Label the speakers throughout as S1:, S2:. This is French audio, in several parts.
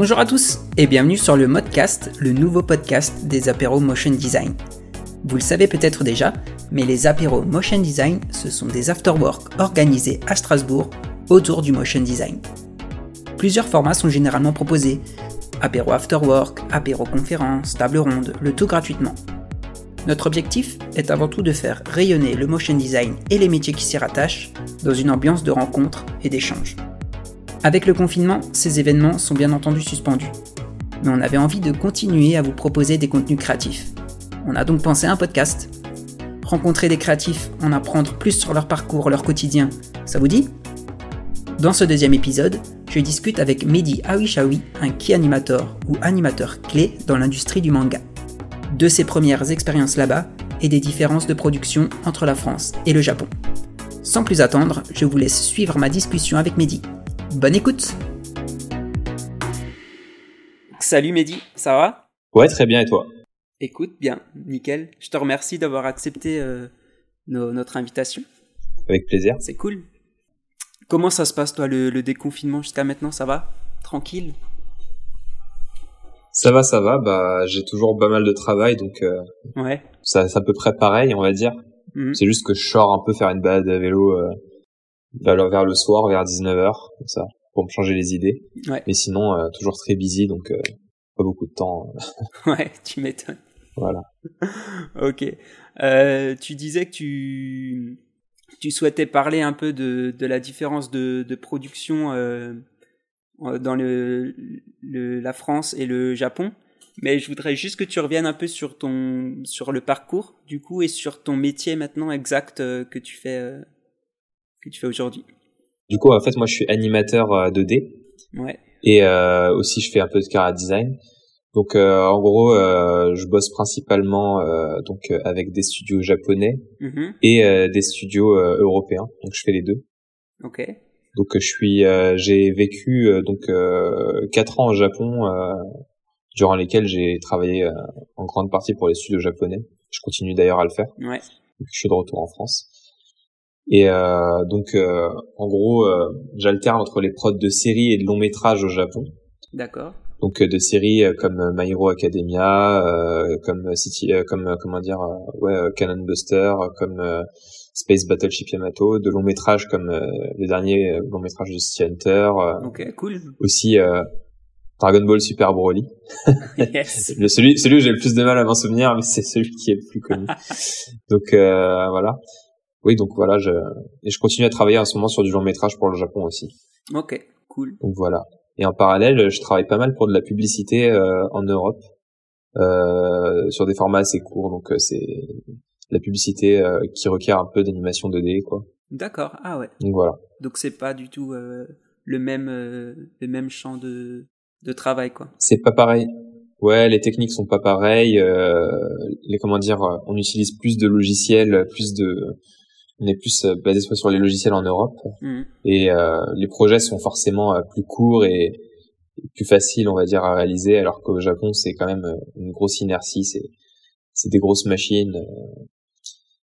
S1: Bonjour à tous et bienvenue sur le Modcast, le nouveau podcast des apéros Motion Design. Vous le savez peut-être déjà, mais les apéros Motion Design, ce sont des afterwork organisés à Strasbourg autour du motion design. Plusieurs formats sont généralement proposés. Apéro afterwork, apéro conférence, table ronde, le tout gratuitement. Notre objectif est avant tout de faire rayonner le motion design et les métiers qui s'y rattachent dans une ambiance de rencontre et d'échange. Avec le confinement, ces événements sont bien entendu suspendus. Mais on avait envie de continuer à vous proposer des contenus créatifs. On a donc pensé à un podcast. Rencontrer des créatifs, en apprendre plus sur leur parcours, leur quotidien, ça vous dit? Dans ce deuxième épisode, je discute avec Mehdi Awishawi, un key animator ou animateur clé dans l'industrie du manga. De ses premières expériences là-bas et des différences de production entre la France et le Japon. Sans plus attendre, je vous laisse suivre ma discussion avec Mehdi. Bonne écoute Salut Mehdi, ça va?
S2: Ouais, très bien, et toi?
S1: Écoute, bien, nickel. Je te remercie d'avoir accepté euh, notre invitation.
S2: Avec plaisir.
S1: C'est cool. Comment ça se passe, toi, le, déconfinement jusqu'à maintenant Ça va? Tranquille?
S2: Ça va, ça va. Bah, j'ai toujours pas mal de travail, donc euh,
S1: ouais.
S2: ça, c'est à peu près pareil, on va dire. Mhm. C'est juste que je sors un peu faire une balade à vélo euh, vers, le soir, vers 19h, comme ça, pour me changer les idées.
S1: Ouais.
S2: Mais sinon, euh, toujours très busy, donc pas beaucoup de temps.
S1: ouais, tu m'étonnes.
S2: Voilà.
S1: ok. Euh, tu disais que tu, tu souhaitais parler un peu de, de la différence de, de production euh, dans le, le, la France et le Japon. Mais je voudrais juste que tu reviennes un peu sur ton sur le parcours du coup et sur ton métier maintenant exact euh, que tu fais euh, que tu fais aujourd'hui.
S2: Du coup, en fait, moi, je suis animateur 2D.
S1: Ouais.
S2: Et euh, aussi, je fais un peu de cara design. Donc euh, en gros, euh, je bosse principalement euh, donc avec des studios japonais
S1: mm-hmm.
S2: et des studios européens. Donc je fais les deux.
S1: Ok.
S2: Donc je suis, j'ai vécu donc quatre ans au Japon, durant lesquels j'ai travaillé en grande partie pour les studios japonais. Je continue d'ailleurs à le faire.
S1: Ouais.
S2: je suis de retour en France. Et donc en gros, j'alterne entre les prods de séries et de longs métrages au Japon.
S1: D'accord
S2: donc euh, de séries euh, comme euh, My Hero Academia, comme City, comme comment dire, ouais, Cannon Buster, comme Space Battleship Yamato, de longs métrages comme le dernier long métrage de City Hunter.
S1: ok, cool.
S2: Aussi Dragon Ball Super Broly.
S1: yes.
S2: le, celui, celui où j'ai le plus de mal à m'en souvenir, mais c'est celui qui est le plus connu. donc voilà. Oui, donc voilà, je et je continue à travailler en ce moment sur du long métrage pour le Japon aussi.
S1: Ok, cool.
S2: Donc voilà. Et en parallèle, je travaille pas mal pour de la publicité euh, en Europe euh, sur des formats assez courts. Donc euh, c'est la publicité euh, qui requiert un peu d'animation 2D, quoi.
S1: D'accord. Ah ouais.
S2: Donc voilà.
S1: Donc c'est pas du tout le même le même champ de de travail, quoi.
S2: C'est pas pareil. Ouais, les techniques sont pas pareilles. les comment dire, on utilise plus de logiciels, plus de on est plus euh, basé sur les logiciels en Europe
S1: mmh.
S2: et euh, les projets sont forcément euh, plus courts et, plus faciles on va dire à réaliser alors qu'au Japon c'est quand même une grosse inertie c'est c'est des grosses machines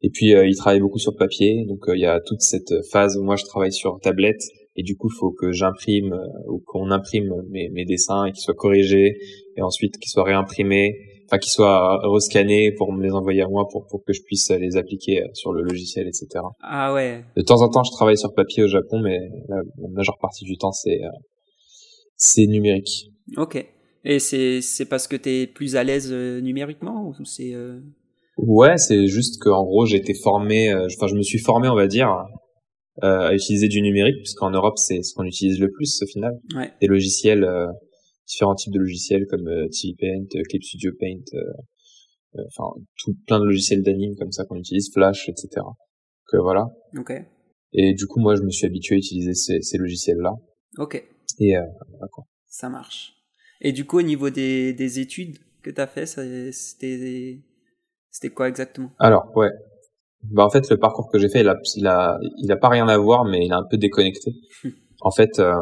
S2: et puis ils travaillent beaucoup sur papier donc il y a toute cette phase où moi je travaille sur tablette et du coup il faut que j'imprime ou qu'on imprime mes, mes dessins et qu'ils soient corrigés et ensuite qu'ils soient réimprimés enfin qu'ils soient rescannés pour me les envoyer à moi pour pour que je puisse les appliquer sur le logiciel, etc.
S1: Ah ouais.
S2: De temps en temps, je travaille sur papier au Japon, mais la, majeure partie du temps, c'est euh, c'est numérique.
S1: Ok. Et c'est c'est parce que t'es plus à l'aise euh, numériquement ou c'est euh...
S2: Ouais, c'est juste qu'en gros, j'ai été formé, euh, enfin, je me suis formé, on va dire, à utiliser du numérique, puisqu'en Europe, c'est ce qu'on utilise le plus au final.
S1: Ouais.
S2: Des logiciels différents types de logiciels comme euh, TV Paint, euh, Clip Studio Paint, euh, enfin tout plein de logiciels d'anime comme ça qu'on utilise, Flash, etc. Que voilà.
S1: Ok.
S2: Et du coup, moi, je me suis habitué à utiliser ces, ces logiciels-là.
S1: Ok.
S2: Et euh, d'accord.
S1: Ça marche. Et du coup, au niveau des, des études que tu as fait, c'était c'était quoi exactement?
S2: Alors, ouais. Bah en fait, le parcours que j'ai fait, il a, il a, il a pas rien à voir, mais il est un peu déconnecté. en fait, euh,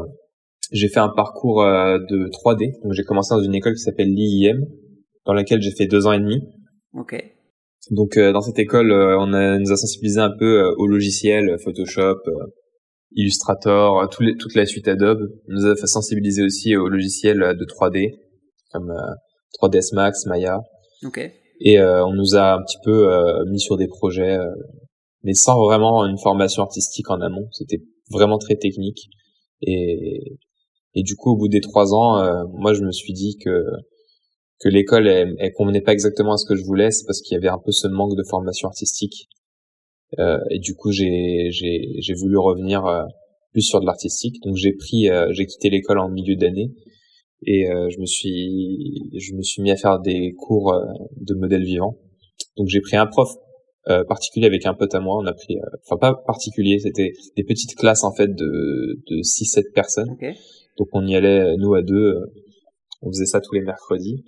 S2: j'ai fait un parcours euh, de 3D. Donc j'ai commencé dans une école qui s'appelle l'IIM, dans laquelle j'ai fait deux ans et demi.
S1: Ok.
S2: Donc euh, dans cette école, euh, on a, nous a sensibilisé un peu au logiciel, Photoshop, Illustrator, toute la suite Adobe. On nous a fait sensibiliser aussi au logiciel de 3D comme 3ds Max, Maya.
S1: Okay.
S2: Et on nous a un petit peu mis sur des projets, mais sans vraiment une formation artistique en amont. C'était vraiment très technique. Et, et du coup, au bout des trois ans, moi, je me suis dit que que l'école elle, elle, convenait pas exactement à ce que je voulais, c'est parce qu'il y avait un peu ce manque de formation artistique. Euh, et du coup, j'ai j'ai j'ai voulu revenir euh, plus sur de l'artistique. Donc j'ai pris euh, j'ai quitté l'école en milieu d'année et euh, je me suis je me suis mis à faire des cours de modèles vivants. Donc j'ai pris un prof particulier avec un pote à moi. On a pris enfin pas particulier, c'était des petites classes en fait de de 6 7 personnes. Donc on y allait nous à deux on faisait ça tous les mercredis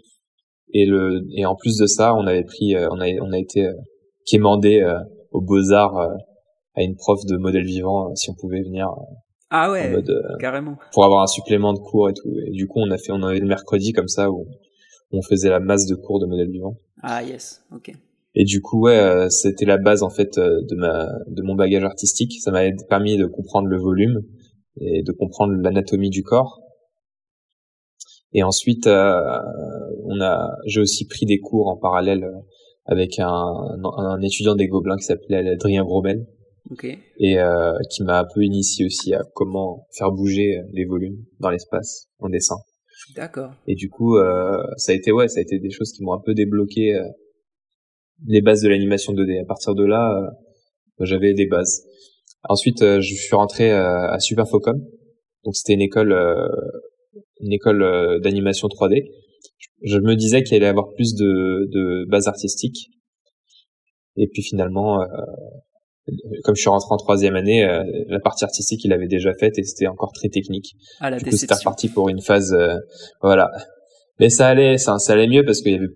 S2: et le et en plus de ça, on avait pris, euh, on a on a été euh, quémandé euh, aux Beaux Arts à une prof de modèle vivant si on pouvait venir.
S1: Ah ouais, carrément.
S2: Pour avoir un supplément de cours et tout. Et du coup, on a fait, on avait le mercredi comme ça où on faisait la masse de cours de modèle vivant.
S1: Ah yes, ok.
S2: Et du coup, ouais, c'était la base en fait de ma de mon bagage artistique. Ça m'a permis de comprendre le volume et de comprendre l'anatomie du corps et ensuite, euh, on a, j'ai aussi pris des cours en parallèle avec un, un, étudiant des Gobelins qui s'appelait Adrien Grobel.
S1: Okay.
S2: Et euh, qui m'a un peu initié aussi à comment faire bouger les volumes dans l'espace en dessin.
S1: D'accord.
S2: Et du coup, euh, ça a été ouais, ça a été des choses qui m'ont un peu débloqué euh, les bases de l'animation 2D. À partir de là, euh, j'avais des bases. Ensuite, je suis rentré à Superfocom. Donc c'était une école une école euh, d'animation 3D, je me disais qu'il allait avoir plus de, de base artistique. Et puis finalement, euh, comme je suis rentré en troisième année, euh, la partie artistique il avait déjà faite et c'était encore très technique.
S1: Ah, la
S2: du coup, c'était reparti pour une phase, voilà. Mais ça allait, ça, ça allait mieux parce qu'il y avait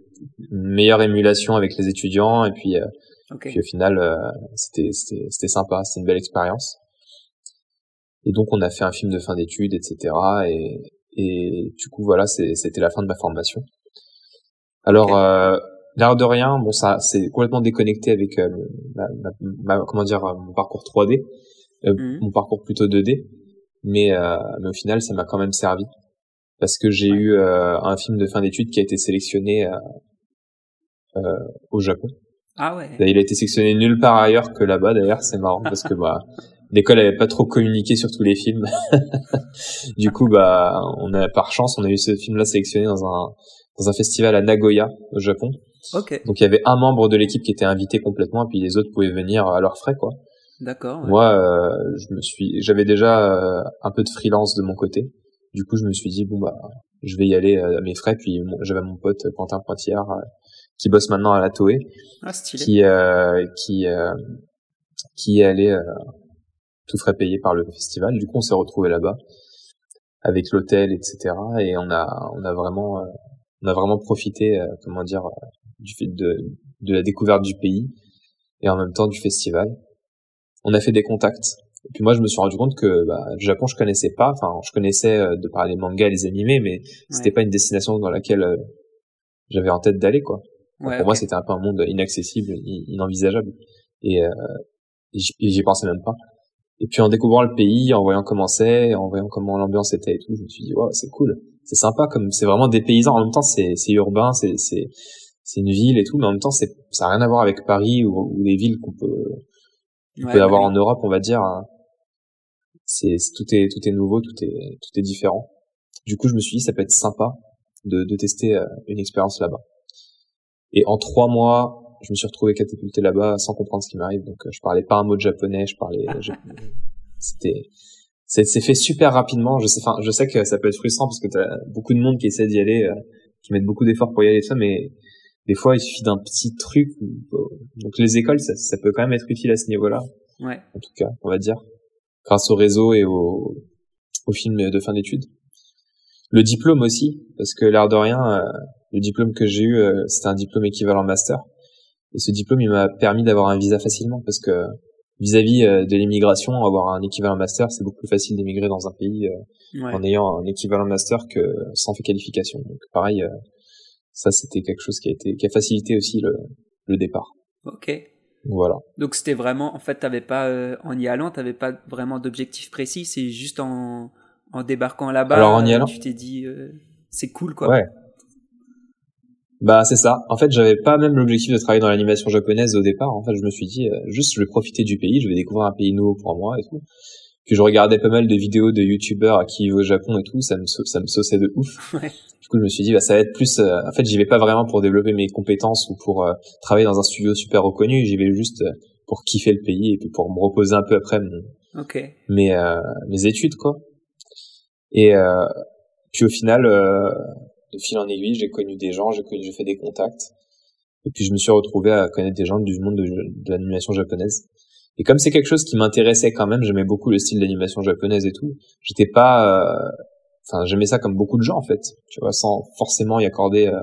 S2: une meilleure émulation avec les étudiants et puis, puis au final, c'était c'était sympa, c'était une belle expérience. Et donc on a fait un film de fin d'études, etc. Et, et du coup, voilà, c'était la fin de ma formation. Alors, euh, l'air de rien, bon, ça, c'est complètement déconnecté avec euh, ma, comment dire, mon parcours 3D, euh, mhm. mon parcours plutôt 2D, mais, euh, mais au final, ça m'a quand même servi parce que j'ai eu euh, un film de fin d'études qui a été sélectionné au Japon.
S1: Ah ouais.
S2: Il a été sélectionné nulle part ailleurs que là-bas. D'ailleurs, c'est marrant parce que bah l'école avait pas trop communiqué sur tous les films. du coup, bah, on a par chance, on a eu ce film-là sélectionné dans un dans un festival à Nagoya au Japon. Donc il y avait un membre de l'équipe qui était invité complètement, et puis les autres pouvaient venir à leurs frais, quoi.
S1: D'accord.
S2: Moi, euh, je me suis, j'avais déjà euh, un peu de freelance de mon côté. Du coup, je me suis dit bon bah, je vais y aller euh, à mes frais. Puis j'avais mon pote Quentin Poitière qui bosse maintenant à la Toei,
S1: ah,
S2: qui qui qui est allé tout frais payé par le festival. Du coup, on s'est retrouvé là-bas avec l'hôtel, etc. Et on a, on a vraiment, euh, on a vraiment profité, euh, comment dire, euh, du fait de, de la découverte du pays et en même temps du festival. On a fait des contacts. Et puis moi, je me suis rendu compte que bah, le Japon, je connaissais pas. Enfin, je connaissais de par les mangas, les animés, mais c'était pas une destination dans laquelle j'avais en tête d'aller, quoi. Pour moi, c'était un peu un monde inaccessible, inenvisageable. Et, euh, et j'y pensais même pas. Et puis en découvrant le pays, en voyant comment c'est, en voyant comment l'ambiance était et tout, je me suis dit wow, c'est cool, c'est sympa comme c'est vraiment des paysans. En même temps, c'est urbain, c'est c'est une ville et tout, mais en même temps, c'est ça a rien à voir avec Paris ou, ou les villes qu'on peut qu'on peut avoir en Europe, on va dire. Hein. C'est tout est tout est nouveau, tout est tout est différent. Du coup, je me suis dit ça peut être sympa de de tester euh, une expérience là-bas. Et en trois mois, je me suis retrouvé catapulté là-bas sans comprendre ce qui m'arrive. Donc, euh, je parlais pas un mot de japonais, je parlais. C'était, c'est fait super rapidement. Je sais, enfin, je sais que ça peut être frustrant parce que t'as beaucoup de monde qui essaie d'y aller, euh, qui mettent beaucoup d'efforts pour y aller, ça, mais des fois, il suffit d'un petit truc. Euh, donc, les écoles, ça, ça peut quand même être utile à ce niveau-là.
S1: Ouais.
S2: En tout cas, on va dire, grâce au réseau et au, au film de fin d'études. Le diplôme aussi, parce que l'air de rien, le diplôme que j'ai eu, c'était un diplôme équivalent master. Et ce diplôme, il m'a permis d'avoir un visa facilement parce que vis-à-vis euh, de l'immigration, avoir un équivalent master, c'est beaucoup plus facile d'émigrer dans un pays euh, en ayant un équivalent master que sans qualification. Donc pareil, euh, ça c'était quelque chose qui a été qui a facilité aussi le, le départ.
S1: Ok.
S2: Voilà.
S1: Donc c'était vraiment, en fait, t'avais pas, euh, en y allant, t'avais pas vraiment d'objectif précis, c'est juste en, en débarquant là-bas.
S2: Alors, en y allant
S1: Tu t'es dit, euh, c'est cool, quoi.
S2: Ouais. Bah c'est ça. En fait, j'avais pas même l'objectif de travailler dans l'animation japonaise au départ. En fait, je me suis dit euh, juste je vais profiter du pays, je vais découvrir un pays nouveau pour moi et tout. Puis je regardais pas mal de vidéos de youtubeurs qui vivent au Japon et tout, ça me ça me sauçait de ouf.
S1: Ouais.
S2: Du coup, je me suis dit bah ça va être plus euh, en fait, j'y vais pas vraiment pour développer mes compétences ou pour euh, travailler dans un studio super reconnu, j'y vais juste euh, pour kiffer le pays et puis pour me reposer un peu après mon,
S1: Ok.
S2: mes euh, mes études quoi. Et euh, puis au final euh, de fil en aiguille, j'ai connu des gens, j'ai connu j'ai fait des contacts et puis je me suis retrouvé à connaître des gens du monde de, de l'animation japonaise. Et comme c'est quelque chose qui m'intéressait quand même, j'aimais beaucoup le style d'animation japonaise et tout. J'étais pas euh, enfin j'aimais ça comme beaucoup de gens en fait, tu vois, sans forcément y accorder euh,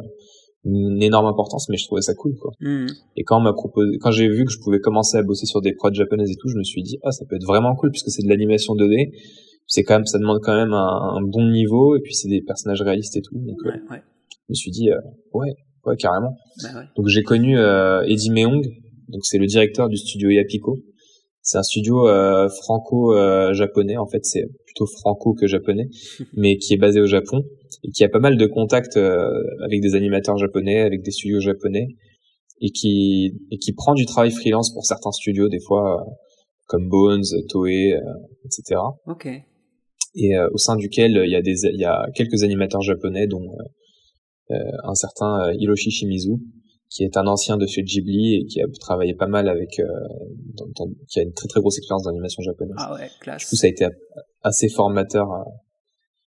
S2: une énorme importance, mais je trouvais ça cool quoi.
S1: Hmm.
S2: Et quand on m'a proposé, quand j'ai vu que je pouvais commencer à bosser sur des prods japonaises et tout, je me suis dit, ah, ça peut être vraiment cool puisque c'est de l'animation 2D. C'est quand même, ça demande quand même un, un bon niveau et puis c'est des personnages réalistes et tout. Donc, euh,
S1: Ouais, ouais.
S2: je me suis dit, euh, ouais, ouais, carrément.
S1: Bah ouais.
S2: Donc, j'ai connu euh, Eddie Meong. Donc, c'est le directeur du studio Yapiko. C'est un studio euh, franco-japonais. en fait, c'est plutôt franco que japonais, mais qui est basé au Japon et qui a pas mal de contacts euh, avec des animateurs japonais, avec des studios japonais et qui et qui prend du travail freelance pour certains studios des fois euh, comme Bones, Toei, etc.
S1: Ok.
S2: Et euh, au sein duquel euh, il y a des il y a quelques animateurs japonais dont euh, un certain euh, Hiroshi Shimizu qui est un ancien de chez Ghibli et qui a travaillé pas mal avec euh, dans- dans- qui a une très très grosse expérience d'animation japonaise.
S1: Ah ouais,
S2: Du coup,
S1: classe.
S2: ça a été assez formateur.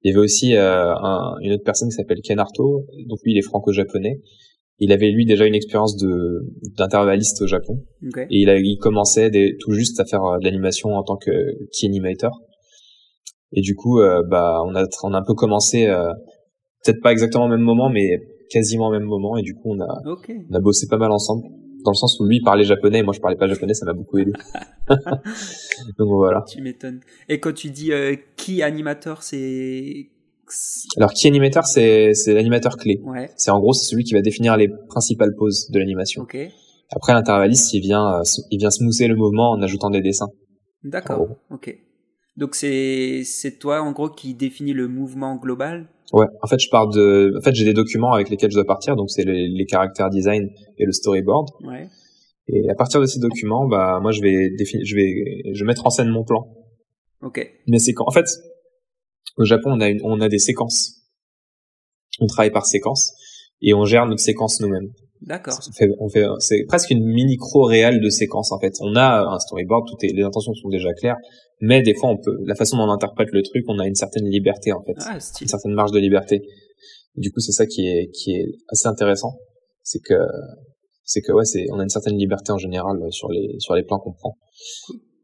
S2: Il y avait aussi euh, un- une autre personne qui s'appelle Ken Arto, donc lui il est franco-japonais. Il avait lui déjà une expérience de d'intervalliste au Japon et il, a, il commençait des- tout juste à faire de l'animation en tant que key animator. Et du coup, euh, bah on a on a un peu commencé, euh, peut-être pas exactement au même moment, mais quasiment au même moment. Et du coup, on a on a bossé pas mal ensemble dans le sens où lui parlait japonais et moi je parlais pas japonais, ça m'a beaucoup aidé. donc voilà.
S1: Tu m'étonnes. Et quand tu dis euh, qui animateur, c'est.
S2: Alors, key animator, c'est l'animateur clé.
S1: Ouais.
S2: C'est en gros c'est celui qui va définir les principales poses de l'animation.
S1: Ok.
S2: Après l'intervalliste, il vient il vient smoother le mouvement en ajoutant des dessins.
S1: D'accord. Ok. Donc c'est c'est toi en gros qui définis le mouvement global?
S2: Ouais, en fait, je pars de en fait, j'ai des documents avec lesquels je dois partir, donc c'est les, les caractères design et le storyboard.
S1: Ouais.
S2: Et à partir de ces documents, bah moi je vais définir je vais je vais mettre en scène mon plan.
S1: Ok.
S2: Mais c'est quand en fait au Japon, on a une on a des séquences. On travaille par séquences et on gère notre séquence nous-mêmes.
S1: D'accord.
S2: On fait, c'est presque une mini micro réelle de séquence en fait. On a un storyboard, tout est, les intentions sont déjà claires, mais des fois on peut, la façon dont on interprète le truc, on a une certaine liberté en fait,
S1: Ah,
S2: une certaine marge de liberté. Du coup, c'est ça qui est, qui est assez intéressant, c'est que, c'est que ouais, c'est, on a une certaine liberté en général sur les, sur les plans qu'on prend.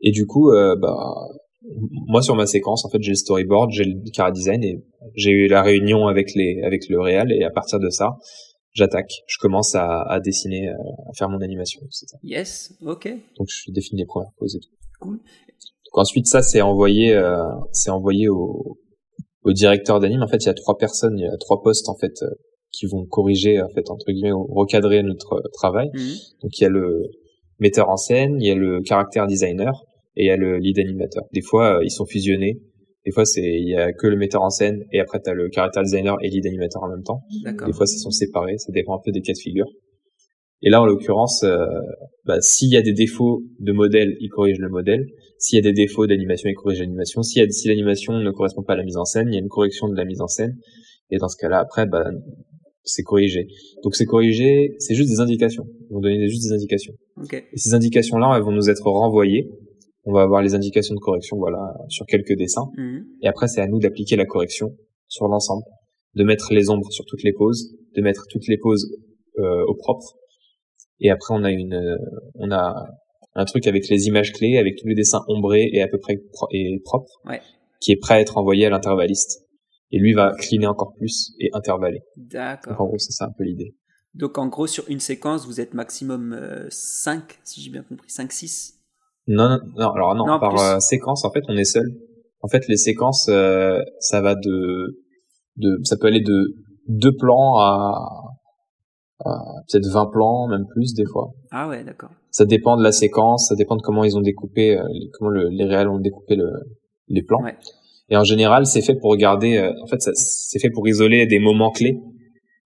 S2: Et du coup, euh, bah, moi sur ma séquence, en fait, j'ai le storyboard, j'ai le cara design et j'ai eu la réunion avec les, avec le réal et à partir de ça, j'attaque. Je commence à, à dessiner, euh, à faire mon animation, etc.
S1: Yes. Ok.
S2: Donc je définis les premières poses et tout.
S1: Cool.
S2: Donc ensuite ça c'est envoyé, euh, c'est envoyé au, au directeur d'anime. En fait il y a trois personnes, il y a trois postes en fait euh, qui vont corriger en fait entre guillemets recadrer notre travail.
S1: Mhm.
S2: Donc il y a le metteur en scène, il y a le caractère designer et il y a le lead animateur. Des fois euh, ils sont fusionnés. Des fois c'est il y a que le metteur en scène et après tu as le caractère designer et lead animateur en même temps.
S1: D'accord.
S2: Des fois, ils sont séparés, ça dépend un peu des cas de figure. Et là, en l'occurrence, euh, bah, s'il y a des défauts de modèle, il corrige le modèle. S'il y a des défauts d'animation, il corrige l'animation. A, si l'animation ne correspond pas à la mise en scène, il y a une correction de la mise en scène. Et dans ce cas-là, après, bah, c'est corrigé. Donc, c'est corrigé, c'est juste des indications. Ils vont donner juste des indications.
S1: Ok.
S2: Et ces indications-là, elles vont nous être renvoyées. On va avoir les indications de correction, voilà, sur quelques dessins.
S1: Mhm.
S2: Et après, c'est à nous d'appliquer la correction sur l'ensemble, de mettre les ombres sur toutes les poses, de mettre toutes les poses euh, au propre. Et après, on a une, euh, on a un truc avec les images clés, avec tous les dessins ombrés et à peu près pro- et propres,
S1: Ouais.
S2: qui est prêt à être envoyé à l'intervalliste. Et lui va cleaner encore plus et intervaller. Donc en
S1: D'accord.
S2: gros, c'est ça un peu l'idée.
S1: Donc en gros sur une séquence vous êtes maximum 5 si j'ai bien compris 5 6.
S2: Non, non, non, alors non,
S1: Non,
S2: par euh, séquence, en fait, on est seul. En fait, les séquences, euh, ça va de, de, ça peut aller de deux plans à, peut-être 20 plans, même plus des fois.
S1: Ah ouais, d'accord.
S2: Ça dépend de la séquence, ça dépend de comment ils ont découpé, comment les réels ont découpé le, les plans. Ouais. Et en général, c'est fait pour regarder. Euh, en fait, c'est fait pour isoler des moments clés,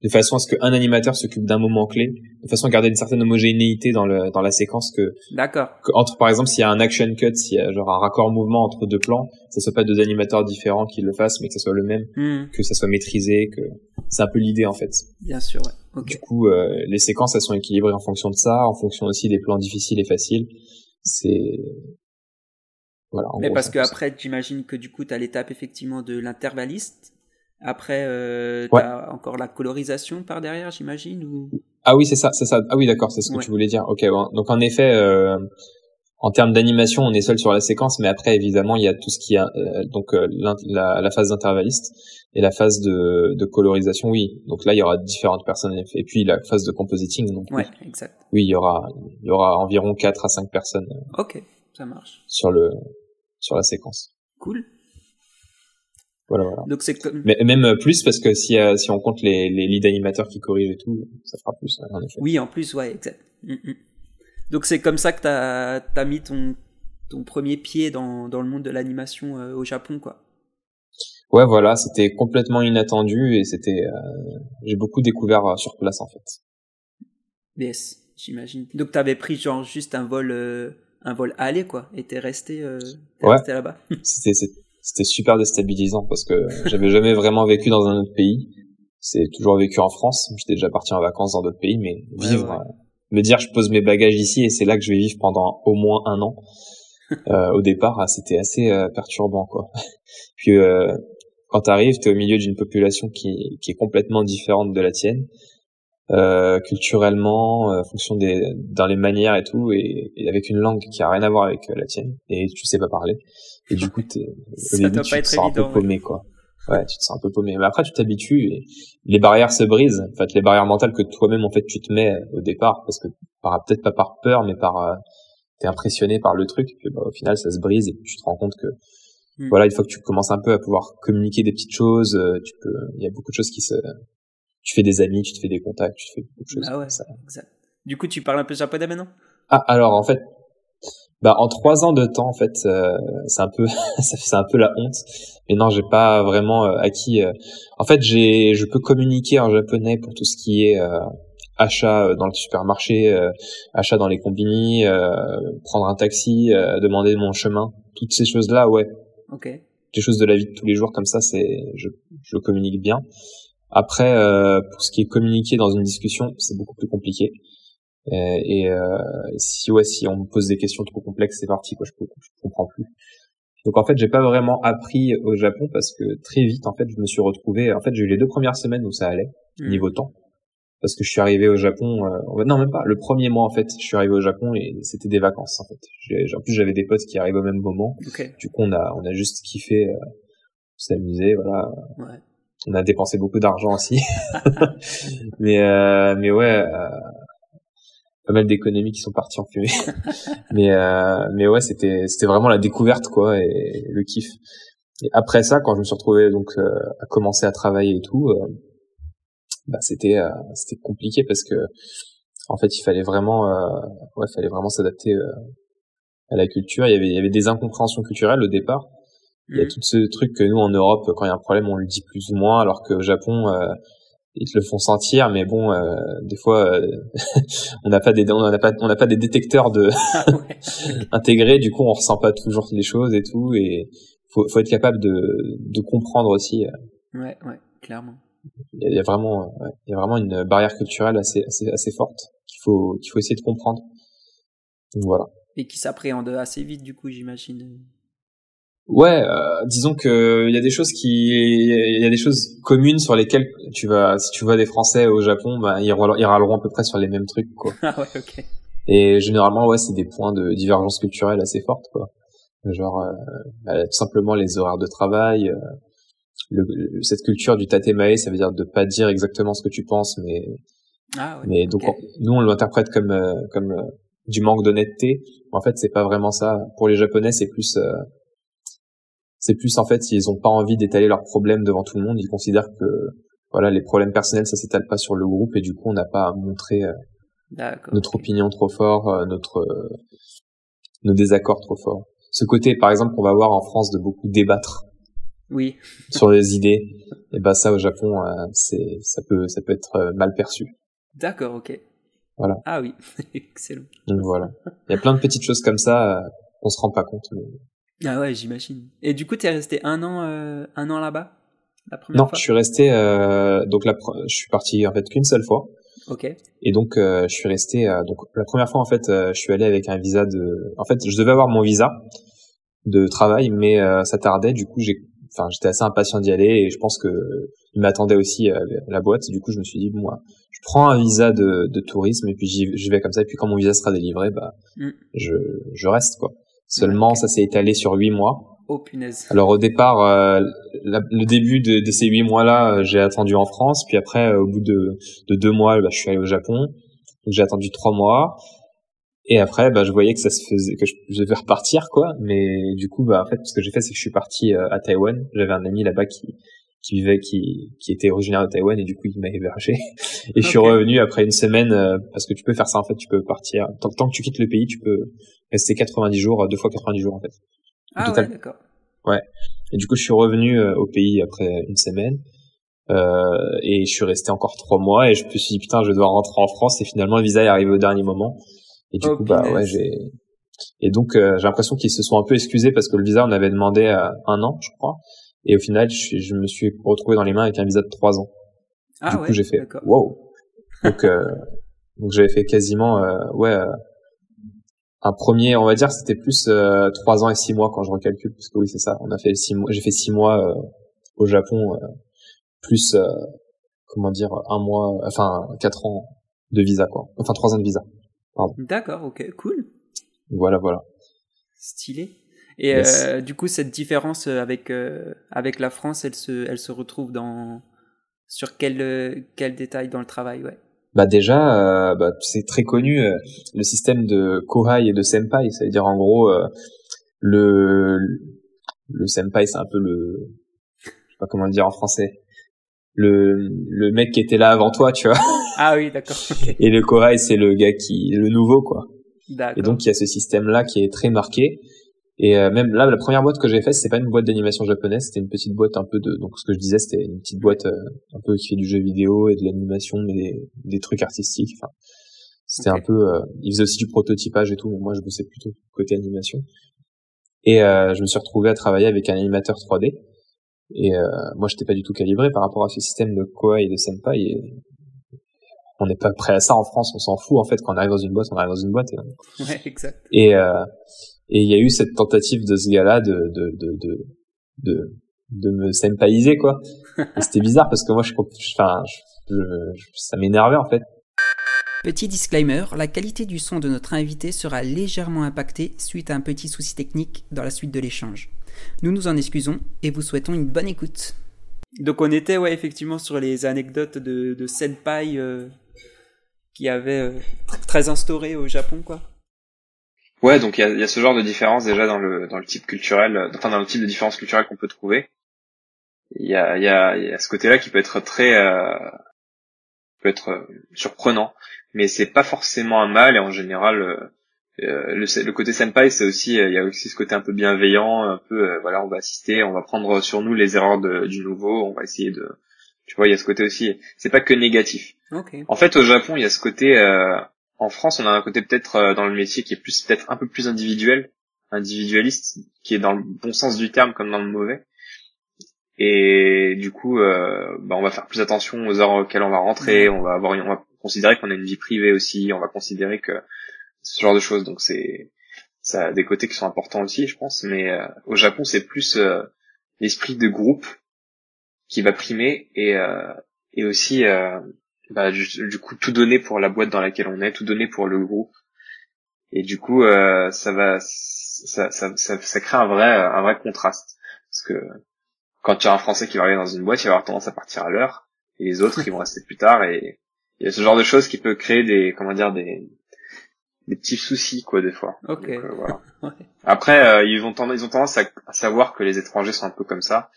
S2: de façon à ce qu'un animateur s'occupe d'un moment clé, de façon à garder une certaine homogénéité dans le dans la séquence que.
S1: D'accord.
S2: Entre par exemple, s'il y a un action cut, s'il y a genre un raccord mouvement entre deux plans, ça soit pas deux animateurs différents qui le fassent, mais que ça soit le même, hmm. que ça soit maîtrisé, que c'est un peu l'idée en fait.
S1: Bien sûr. Ouais.
S2: Du coup, euh, les séquences elles sont équilibrées en fonction de ça, en fonction aussi des plans difficiles et faciles. C'est
S1: mais parce que après, j'imagine que du coup, tu as l'étape effectivement de l'intervalliste. Après, euh, tu as encore la colorisation par derrière, j'imagine ou...
S2: Ah oui, c'est ça, c'est ça. Ah oui, d'accord, c'est ce que tu voulais dire. Ok, bon. donc en effet, euh, en termes d'animation, on est seul sur la séquence, mais après, évidemment, il y a tout ce qui a euh, donc euh, la, la, phase d'intervalliste et la phase de, de, colorisation. Oui, donc là, il y aura différentes personnes et puis la phase de compositing. Donc,
S1: ouais, exact.
S2: Oui, il y aura il y aura environ 4 à 5 personnes.
S1: Ok, ça marche.
S2: Sur le sur la séquence.
S1: Cool.
S2: Voilà, voilà.
S1: Donc c'est
S2: Mais même plus parce que si euh, si on compte les les lead animateurs qui corrigent et tout, ça fera plus en effet.
S1: Oui, en plus, ouais, exact. Mm, mm. Donc c'est comme ça que t'as as mis ton ton premier pied dans dans le monde de l'animation euh, au Japon, quoi.
S2: Ouais, voilà, c'était complètement inattendu et c'était euh, j'ai beaucoup découvert sur place en fait.
S1: Yes, j'imagine. Donc t'avais pris genre juste un vol un vol aller quoi et t'es resté, euh, resté là-bas.
S2: c'était c'était super déstabilisant parce que j'avais jamais vraiment vécu dans un autre pays. C'est toujours vécu en France. J'étais déjà parti en vacances dans d'autres pays, mais vivre, euh, me dire je pose mes bagages ici et c'est là que je vais vivre pendant au moins un an. euh, au départ, ah, c'était assez euh, perturbant quoi. Puis euh, quand t'arrives, t'es au milieu d'une population qui, qui est complètement différente de la tienne euh, culturellement, euh, en fonction des dans les manières et tout, et, avec une langue qui a rien à voir avec la tienne, et tu sais pas parler. Et du coup, t'es, au début, tu te sens un peu paumé, quoi. Ouais, tu te sens un peu paumé. Mais après, tu t'habitues et les barrières se brisent. En fait, les barrières mentales que toi-même, en fait, tu te mets au départ, parce que par peut-être pas par peur, mais par euh, t'es impressionné par le truc. Et puis, bah, au final, ça se brise et tu te rends compte que hmm. voilà, une fois que tu commences un peu à pouvoir communiquer des petites choses, tu peux, il y a beaucoup de choses qui se tu fais des amis, tu te fais des contacts, tu te fais beaucoup de choses.
S1: Ah ouais, ça. exact. Du coup, tu parles un peu japonais maintenant?
S2: Ah, alors en fait, bah en trois ans de temps, en fait, euh, c'est un peu, c'est un peu la honte. Mais non, j'ai pas vraiment euh, acquis. Euh, en fait, j'ai, je peux communiquer en japonais pour tout ce qui est achat dans le supermarché, achat dans les combini, prendre un taxi, demander mon chemin, toutes ces choses-là, ouais.
S1: Ok.
S2: Des choses de la vie de tous les jours comme ça, c'est, je, je communique bien. Après, euh, pour ce qui est communiqué dans une discussion, c'est beaucoup plus compliqué. Euh, et, euh, si ouais, si on me pose des questions trop complexes, c'est parti quoi, je, je comprends plus. Donc en fait, j'ai pas vraiment appris au Japon parce que très vite, en fait, je me suis retrouvé. En fait, j'ai eu les deux premières semaines où ça allait hmm. niveau temps, parce que je suis arrivé au Japon. Euh, non, même pas. Le premier mois, en fait, je suis arrivé au Japon et c'était des vacances. En fait, en plus, j'avais des potes qui arrivent au même moment. Du coup, on a on a juste kiffé, euh, s'amuser, voilà.
S1: Ouais
S2: on a dépensé beaucoup d'argent aussi. mais euh, mais ouais, euh, pas mal d'économies qui sont parties en fumée. mais euh, mais ouais, c'était c'était vraiment la découverte quoi et le kiff. Et après ça, quand je me suis retrouvé donc euh, à commencer à travailler et tout, euh, bah c'était euh, c'était compliqué parce que en fait il fallait vraiment ouais il fallait vraiment s'adapter à la culture. Il y avait il y avait des incompréhensions culturelles au départ il y a mm. tout ce truc que nous en Europe, quand il y a un problème, on le dit plus ou moins, alors qu'au Japon, euh, ils te le font sentir, mais bon, euh, des fois, euh, on n'a pas des, on n'a pas, on n'a pas des détecteurs de ah intégrés. Du coup, on ressent pas toujours les choses et tout, et faut, faut être capable de, de comprendre aussi.
S1: Ouais, ouais, clairement.
S2: Il y a, vraiment, il y a vraiment une barrière culturelle assez, assez, assez forte qu'il faut, qu'il faut essayer de comprendre. Donc, voilà.
S1: Et qui s'appréhende assez vite, du coup, j'imagine.
S2: Ouais, euh, disons que il y a des choses qui, il y a des choses communes sur lesquelles tu vas, si tu vois des Français au Japon, bah, ils, râleront à peu près sur les mêmes trucs, quoi.
S1: ah ouais, ok.
S2: Et généralement, ouais, c'est des points de divergence culturelle assez fortes, quoi. Genre, euh, bah, tout simplement les horaires de travail, euh, le, cette culture du tatemae, ça veut dire de pas dire exactement ce que tu penses, mais,
S1: ah ouais,
S2: mais donc nous on l'interprète comme comme du manque d'honnêteté. En fait, c'est pas vraiment ça. Pour les Japonais, c'est plus c'est plus en fait s'ils ont pas envie d'étaler leurs problèmes devant tout le monde, ils considèrent que voilà, les problèmes personnels, ça s'étale pas sur le groupe et du coup, on n'a pas à montrer notre opinion trop fort, notre nos désaccords trop forts. Ce côté, par exemple, qu'on va voir en France de beaucoup débattre.
S1: Oui.
S2: sur les idées. Et ben ça au Japon, c'est ça peut ça peut être mal perçu.
S1: D'accord, ok.
S2: Voilà.
S1: Ah oui, excellent.
S2: Donc voilà. Il y a plein de petites choses comme ça, euh, on se rend pas compte.
S1: Ah ouais, j'imagine. Et du coup, tu es resté un an, euh, un an là-bas
S2: la première Non, je suis resté. Euh, donc la, je suis parti en fait qu'une seule fois.
S1: Ok.
S2: Et donc euh, je suis resté. Euh, donc la première fois en fait, je suis allé avec un visa de. En fait, je devais avoir mon visa de travail, mais ça tardait. Du coup, j'ai. Enfin, j'étais assez impatient d'y aller et je pense que il m'attendait aussi la boîte. Du coup, je me suis dit bon, moi, je prends un visa de, de tourisme et puis j'y vais comme ça. Et puis quand mon visa sera délivré, bah, mm. je, je reste quoi. Seulement, ça s'est étalé sur huit mois.
S1: Oh punaise.
S2: Alors au départ, euh, le début de, de ces huit mois-là, euh, j'ai attendu en France. Puis après, euh, au bout de, de deux mois, bah, je suis allé au Japon. J'ai attendu trois mois. Et après, bah, je voyais que ça se faisait, que je, je devais repartir, quoi. Mais du coup, bah, en fait, ce que j'ai fait, c'est que je suis parti à Taïwan. J'avais un ami là-bas qui, qui vivait, qui, qui était originaire de Taïwan et du coup il m'a hébergé. Et je suis revenu après une semaine euh, parce que tu peux faire ça en fait, tu peux partir tant, tant que tu quittes le pays, tu peux rester 90 jours, deux fois 90 jours en fait.
S1: Ah ouais, d'accord.
S2: Ouais. Et du coup je suis revenu euh, au pays après une semaine. Euh, et je suis resté encore trois mois et je me suis dit putain je vais devoir rentrer en France et finalement le visa est arrivé au dernier moment et du oh, coup bah ouais j'ai et donc euh, j'ai l'impression qu'ils se sont un peu excusés parce que le visa on avait demandé à un an je crois et au final, je, je, me suis retrouvé dans les mains avec un visa de trois ans.
S1: Ah
S2: du
S1: ouais,
S2: coup, j'ai fait wow. Donc, euh, donc j'avais fait quasiment euh, ouais euh, un premier, on va dire, c'était plus euh, trois ans et six mois quand je recalcule, parce que oui, c'est ça. On a fait six mois. J'ai fait six mois euh, au Japon, plus comment dire un mois, enfin quatre ans de visa quoi. Enfin trois ans de visa.
S1: D'accord, ok, cool.
S2: Voilà, voilà.
S1: Stylé. Et euh, du coup, cette différence euh, avec euh, avec la France, elle se elle se retrouve dans sur quel quel détail dans le travail, ouais.
S2: Bah déjà, bah, c'est très connu le système de kohai et de senpai, ça veut dire en gros le le senpai, c'est un peu le je sais pas comment le dire en français. Le, le mec qui était là avant toi, tu vois.
S1: Ah oui, d'accord.
S2: Et le kohai, c'est le gars qui, le nouveau, quoi. Et donc, il y a ce système-là qui est très marqué. Et euh, même là, la première boîte que j'ai faite, c'est pas une boîte d'animation japonaise, c'était une petite boîte un peu de, donc ce que je disais, c'était une petite boîte euh, un peu qui fait du jeu vidéo et de l'animation, mais des, des, trucs artistiques. Enfin, c'était un peu, euh, ils faisaient aussi du prototypage et tout, mais moi je bossais plutôt côté animation. Et je me suis retrouvé à travailler avec un animateur 3D. Et moi, j'étais pas du tout calibré par rapport à ce système de Koa et de Senpai. Et on n'est pas prêt à ça en France, on s'en fout en fait. Quand on arrive dans une boîte, on arrive dans une boîte.
S1: Et, ouais, exact.
S2: Et et il y a eu cette tentative de ce gars-là de, de, de, de, de, de me senpaiser, quoi. Et c'était bizarre parce que moi, je, enfin, je, ça m'énervait, en fait.
S1: Petit disclaimer, la qualité du son de notre invité sera légèrement impactée suite à un petit souci technique dans la suite de l'échange. Nous nous en excusons et vous souhaitons une bonne écoute. Donc on était ouais effectivement sur les anecdotes de, de senpai euh, qui avaient euh, très instauré au Japon quoi.
S3: Ouais, donc il y a, y a, ce genre de différence déjà dans le dans le type culturel, euh, enfin dans le type de différence culturelle qu'on peut trouver. Il y a, y, a, y a ce côté-là qui peut être très euh, peut être euh, surprenant, mais c'est pas forcément un mal et en général euh, euh le, le, côté senpai c'est aussi il y a aussi ce côté un peu bienveillant, un peu voilà on va assister, on va prendre sur nous les erreurs de, du nouveau, on va essayer de tu vois il y a ce côté aussi c'est pas que négatif.
S1: Okay.
S3: En fait au Japon il y a ce côté en France, on a un côté peut-être euh, dans le métier qui est plus peut-être un peu plus individuel, individualiste, qui est dans le bon sens du terme comme dans le mauvais. Et du coup, euh, bah, on va faire plus attention aux heures auxquelles on va rentrer. On va avoir, on va considérer qu'on a une vie privée aussi. On va considérer que ce genre de choses. Donc c'est, ça a des côtés qui sont importants aussi, je pense. Mais euh, au Japon, c'est plus l'esprit de groupe qui va primer et et aussi bah, du, coup tout donner pour la boîte dans laquelle on est, tout donner pour le groupe. Et du coup, euh, ça va, ça, ça, ça, ça, crée un vrai, un vrai contraste. Parce que quand tu as un Français qui va arriver dans une boîte, il va avoir tendance à partir à l'heure, et les autres, ils vont rester plus tard. Et il y a ce genre de choses qui peut créer des, comment dire, des, des petits soucis, quoi, des fois.
S1: Ok.
S3: Euh, voilà. Après, euh, ils vont tendance, ils ont tendance à, à, savoir que les étrangers sont un peu comme ça.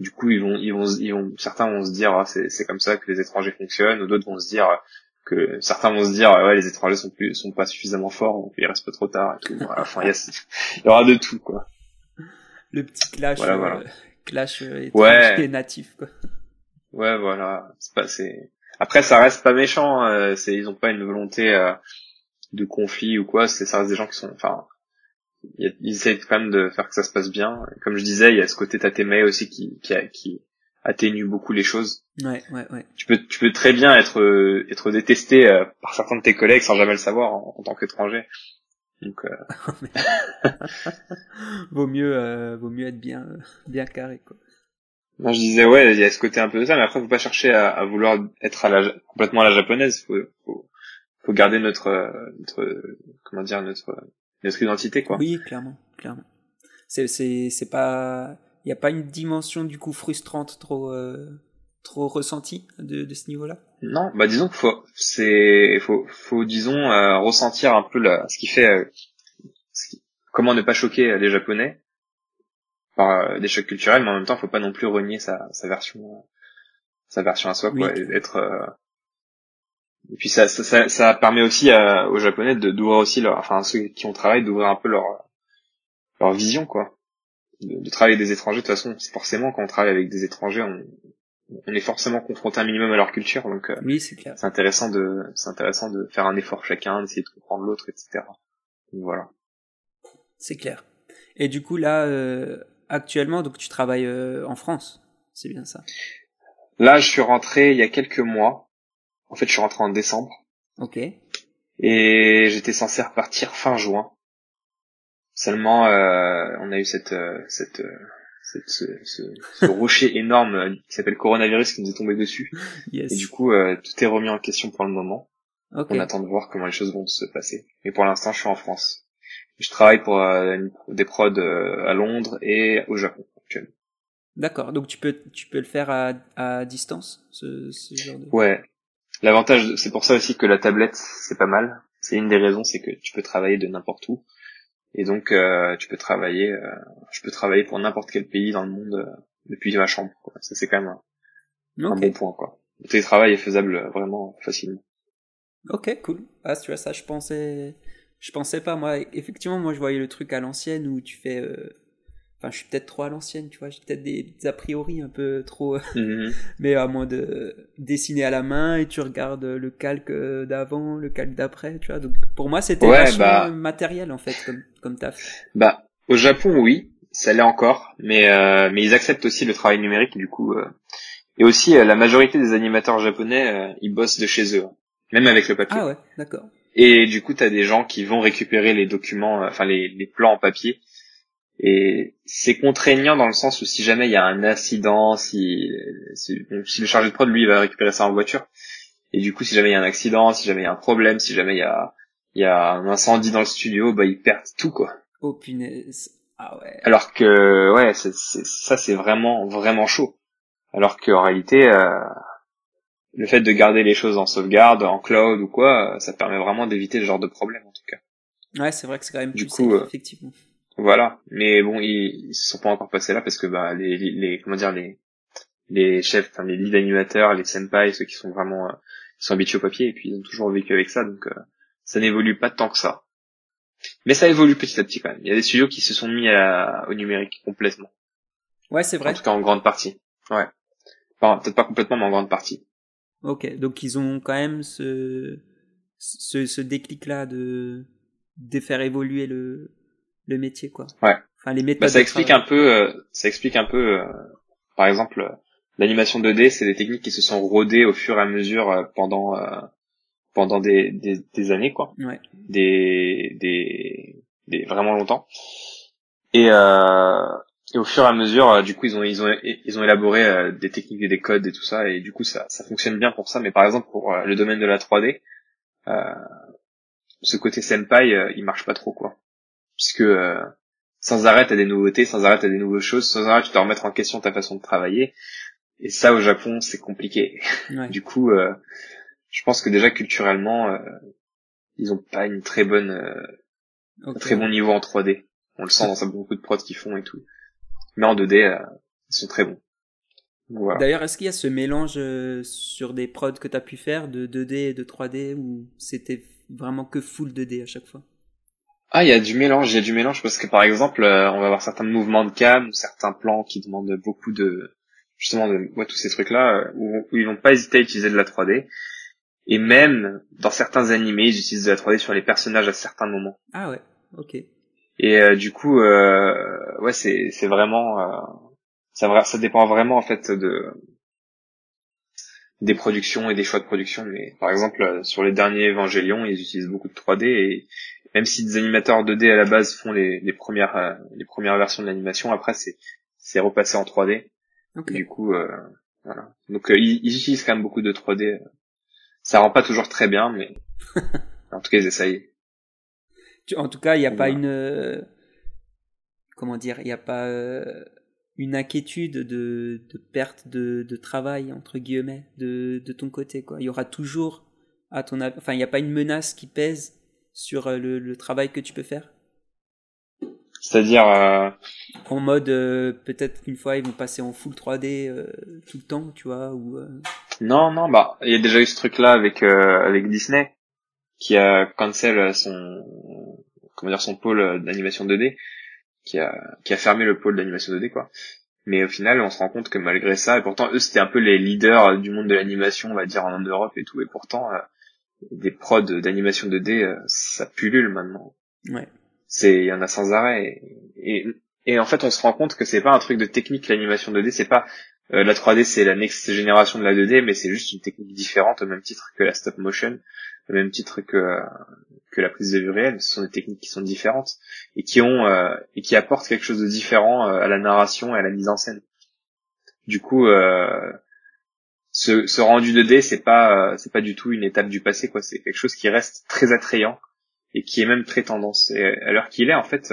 S2: Du coup, ils vont, ils vont, ils vont, certains vont se dire, ah, c'est, c'est comme ça que les étrangers fonctionnent, ou d'autres vont se dire que certains vont se dire, ouais, les étrangers sont plus, sont pas suffisamment forts, donc ils restent pas trop tard et tout. Enfin, il y, aura de tout, quoi.
S1: Le petit clash, voilà, voilà. Euh, clash euh,
S2: ouais.
S1: natif, quoi.
S2: Ouais, voilà. C'est pas, c'est. Après, ça reste pas méchant. Euh, c'est, ils ont pas une volonté euh, de conflit ou quoi. C'est, ça reste des gens qui sont, enfin, ils essayent quand même de faire que ça se passe bien. Comme je disais, il y a ce côté tatémé aussi qui, qui, qui atténue beaucoup les choses.
S1: Ouais, ouais, ouais.
S2: Tu peux, tu peux très bien être, euh, être détesté euh, par certains de tes collègues sans jamais le savoir en, en tant qu'étranger. Donc, euh...
S1: vaut mieux, euh, vaut mieux être bien, bien carré, quoi.
S2: Non, je disais ouais, il y a ce côté un peu de ça, mais après faut pas chercher à, à vouloir être à la, complètement à la japonaise. Faut, faut, faut garder notre, notre, comment dire, notre, notre identité, quoi.
S1: Oui, clairement, clairement. C'est, c'est, c'est pas, il y a pas une dimension du coup frustrante trop, euh, trop ressentie de, de ce niveau-là?
S2: Non, bah disons qu'il faut, c'est, faut, faut disons euh, ressentir un peu la, ce qui fait, euh, ce qui, comment ne pas choquer les Japonais par euh, des chocs culturels, mais en même temps, faut pas non plus renier sa, sa version, euh, sa version à soi, quoi, et être. Euh, et puis ça, ça, ça, ça, permet aussi aux Japonais de d'ouvrir aussi leur, enfin ceux qui ont travaillé, d'ouvrir un peu leur leur vision, quoi. De, de travailler avec des étrangers, de toute façon, c'est forcément quand on travaille avec des étrangers, on, on est forcément confronté un minimum à leur culture, donc
S1: oui, c'est clair.
S2: C'est intéressant de, c'est intéressant de faire un effort chacun, d'essayer de comprendre l'autre, etc. Donc, voilà.
S1: C'est clair. Et du coup là, euh, actuellement, donc tu travailles euh, en France, c'est bien ça?
S2: Là, je suis rentré il y a quelques mois. En fait, je suis rentré en décembre.
S1: Ok.
S2: Et j'étais censé repartir fin juin. Seulement, euh, on a eu cette, euh, cette, euh, cette ce, ce, ce rocher énorme qui s'appelle coronavirus qui nous est tombé dessus.
S1: Yes.
S2: Et du coup, euh, tout est remis en question pour le moment.
S1: Okay.
S2: On attend de voir comment les choses vont se passer. Mais pour l'instant, je suis en France. Je travaille pour euh, des prods à Londres et au Japon actuellement.
S1: D'accord. Donc tu peux tu peux le faire à, à distance ce, ce genre de.
S2: Ouais. L'avantage, c'est pour ça aussi que la tablette c'est pas mal. C'est une des raisons, c'est que tu peux travailler de n'importe où. Et donc euh, tu peux travailler, euh, je peux travailler pour n'importe quel pays dans le monde euh, depuis ma chambre. Quoi. Ça c'est quand même un,
S1: okay.
S2: un bon point quoi. Le télétravail est faisable vraiment facilement.
S1: Ok, cool. Ah, tu vois ça, je pensais je pensais pas moi effectivement moi je voyais le truc à l'ancienne où tu fais euh... enfin je suis peut-être trop à l'ancienne tu vois j'ai peut-être des, des, a priori un peu trop
S2: mm -hmm.
S1: mais à moins de dessiner à la main et tu regardes le calque d'avant le calque d'après tu vois. Donc pour moi c'était
S2: ouais, bah...
S1: matériel en fait comme comme taf.
S2: Bah au Japon oui ça l'est encore mais euh, mais ils acceptent aussi le travail numérique du coup euh... et aussi euh, la majorité des animateurs japonais euh, ils bossent de chez eux même avec le papier.
S1: Ah ouais d'accord.
S2: Et du coup, tu as des gens qui vont récupérer les documents, enfin les, les plans en papier. Et c'est contraignant dans le sens où si jamais il y a un accident, si, si, si, le chargé de prod, lui, il va récupérer ça en voiture. Et du coup, si jamais il y a un accident, si jamais il y a un problème, si jamais il y a, il y a un incendie dans le studio, bah ils perdent tout, quoi.
S1: Oh punaise. Ah ouais.
S2: Alors que, ouais, ça c'est vraiment, vraiment chaud. Alors qu'en réalité, euh, le fait de garder les choses en sauvegarde, en cloud ou quoi, ça permet vraiment d'éviter ce genre de problème en tout cas.
S1: Ouais, c'est vrai que c'est quand même
S2: du
S1: plus
S2: coup,
S1: safe, effectivement.
S2: Voilà, mais bon, ils, ils se sont pas encore passés là parce que bah les, les, les comment dire les les chefs, enfin les lead animateurs, les senpai, ceux qui sont vraiment euh, qui sont habitués au papier et puis ils ont toujours vécu avec ça, donc euh, ça n'évolue pas tant que ça. Mais ça évolue petit à petit quand même. Il y a des studios qui se sont mis à, au numérique complètement.
S1: Ouais, c'est vrai.
S2: En tout cas en grande partie. Ouais. Enfin, peut-être pas complètement, mais en grande partie.
S1: Ok, donc ils ont quand même ce, ce, ce déclic-là de, de faire évoluer le, le métier, quoi.
S2: Ouais.
S1: Enfin, les méthodes.
S2: Bah, ça explique un peu, euh, ça explique un peu, euh, par exemple, l'animation 2D, c'est des techniques qui se sont rodées au fur et à mesure euh, pendant, euh, pendant des, des, des, années, quoi.
S1: Ouais.
S2: Des, des, des, vraiment longtemps. Et, euh, et au fur et à mesure, du coup, ils ont ils ont ils ont élaboré euh, des techniques et des codes et tout ça, et du coup, ça ça fonctionne bien pour ça. Mais par exemple, pour euh, le domaine de la 3D, euh, ce côté senpai, il marche pas trop quoi, puisque sans arrêt t'as des nouveautés, sans arrêt t'as des nouvelles choses, sans arrêt tu dois remettre en question ta façon de travailler. Et ça, au Japon, c'est compliqué.
S1: Ouais.
S2: du coup, je pense que déjà culturellement, ils ont pas une très bonne,
S1: okay.
S2: un très bon niveau en 3D. On le sent dans beaucoup de prods qu'ils font et tout. Mais en 2D, euh, ils sont très bons. Voilà.
S1: D'ailleurs, est-ce qu'il y a ce mélange euh, sur des prods que tu as pu faire de 2D et de 3D ou c'était vraiment que full 2D à chaque fois?
S2: Ah, il y a du mélange, il y a du mélange parce que par exemple, euh, on va avoir certains mouvements de cam, ou certains plans qui demandent beaucoup de justement de ouais, tous ces trucs-là euh, où, où ils vont pas hésiter à utiliser de la 3D. Et même dans certains animés, ils utilisent de la 3D sur les personnages à certains moments.
S1: Ah ouais, ok.
S2: Et euh, du coup, euh, ouais, c'est c'est vraiment euh, ça vra- ça dépend vraiment en fait de des productions et des choix de production. Mais par exemple, euh, sur les derniers Evangelion, ils utilisent beaucoup de 3D et même si des animateurs 2D à la base font les, les premières euh, les premières versions de l'animation, après c'est c'est repassé en 3D.
S1: Ok.
S2: Du coup, euh, voilà. Donc euh, ils, ils utilisent quand même beaucoup de 3D. Ça rend pas toujours très bien, mais en tout cas ils essayent.
S1: En tout cas, il n'y a pas
S2: Voilà.
S1: une. Comment dire Il n'y a pas euh, une inquiétude de, de perte de, de travail, entre guillemets, de, de ton côté. Quoi. Il y aura toujours à ton. Enfin, il n'y a pas une menace qui pèse sur euh, le, le travail que tu peux faire?
S2: C'est-à-dire, euh,
S1: En mode, euh, peut-être qu'une fois, ils vont passer en full 3D euh, tout le temps, tu vois, ou.
S2: non, non, bah il y a déjà eu ce truc-là avec avec Disney qui a cancel son comment dire son pôle d'animation 2D, qui a qui a fermé le pôle d'animation 2D quoi. Mais au final, on se rend compte que malgré ça, et pourtant eux c'était un peu les leaders du monde de l'animation, on va dire en Europe et tout, et pourtant euh, des prods d'animation 2D, euh, ça pullule maintenant.
S1: Ouais.
S2: c'est il y en a sans arrêt et, et, et en fait on se rend compte que c'est pas un truc de technique l'animation 2D c'est pas euh, la 3D c'est la next génération de la 2D mais c'est juste une technique différente au même titre que la stop motion au même titre que euh, que la prise de vue réelle ce sont des techniques qui sont différentes et qui ont euh, et qui apportent quelque chose de différent euh, à la narration et à la mise en scène du coup euh, ce, ce rendu 2D c'est pas c'est pas du tout une étape du passé quoi c'est quelque chose qui reste très attrayant et qui est même très tendance. Et à l'heure qu'il est, en fait,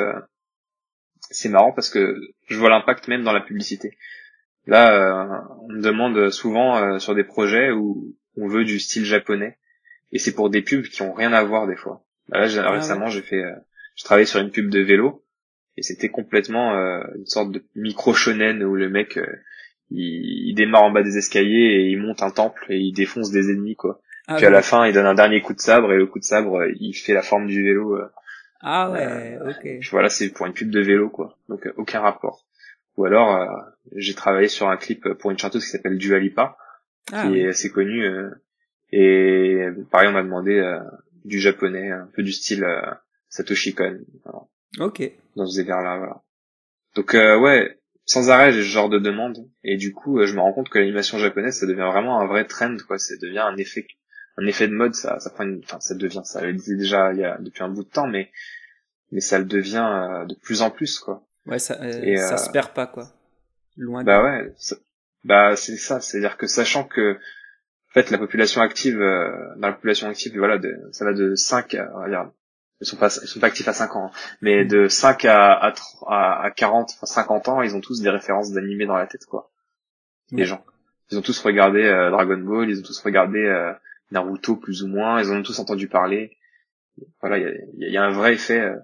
S2: c'est marrant parce que je vois l'impact même dans la publicité. Là, euh, on me demande souvent euh, sur des projets où on veut du style japonais, et c'est pour des pubs qui ont rien à voir des fois. Bah là,
S1: Ah
S2: récemment, j'ai fait, euh, je travaillais sur une pub de vélo, et c'était complètement euh, une sorte de micro shonen où le mec, euh, il, il démarre en bas des escaliers et il monte un temple et il défonce des ennemis quoi.
S1: Ah,
S2: Puis à la fin, il donne un dernier coup de sabre et le coup de sabre, il fait la forme du vélo.
S1: Ah ouais, ok.
S2: Puis voilà, c'est pour une pub de vélo, quoi. Donc aucun rapport. Ou alors, euh, j'ai travaillé sur un clip pour une chanteuse qui s'appelle Dua Lipa,
S1: Ah,
S2: qui est assez connue. euh, et pareil, on m'a demandé euh, du japonais, un peu du style euh, Satoshi Kon, voilà,
S1: Ok.
S2: dans ce délire-là. Voilà. Donc euh, ouais, sans arrêt, j'ai ce genre de demande. Et du coup, euh, je me rends compte que l'animation japonaise, ça devient vraiment un vrai trend, quoi. Ça devient un effet un effet de mode, ça, ça prend une, enfin, ça devient, ça le disait déjà il y a depuis un bout de temps, mais, mais ça le devient euh, de plus en plus, quoi.
S1: Ouais, ça, euh,
S2: Et,
S1: ça
S2: euh,
S1: se perd pas, quoi. Loin de...
S2: Bah ouais, ça- bah c'est ça, c'est-à-dire que sachant que, en fait, la population active, euh, dans la population active, voilà, de, ça va de 5 à, on va dire, ils sont pas, ils sont pas actifs à 5 ans, hein, mais
S1: Mm.
S2: de 5 à, à, à, à 40, enfin 50 ans, ils ont tous des références d'animés dans la tête, quoi. Les
S1: Ouais.
S2: gens. Ils ont tous regardé euh, Dragon Ball, ils ont tous regardé euh, Naruto plus ou moins, ils en ont tous entendu parler. Voilà, il y a, y a un vrai effet. euh,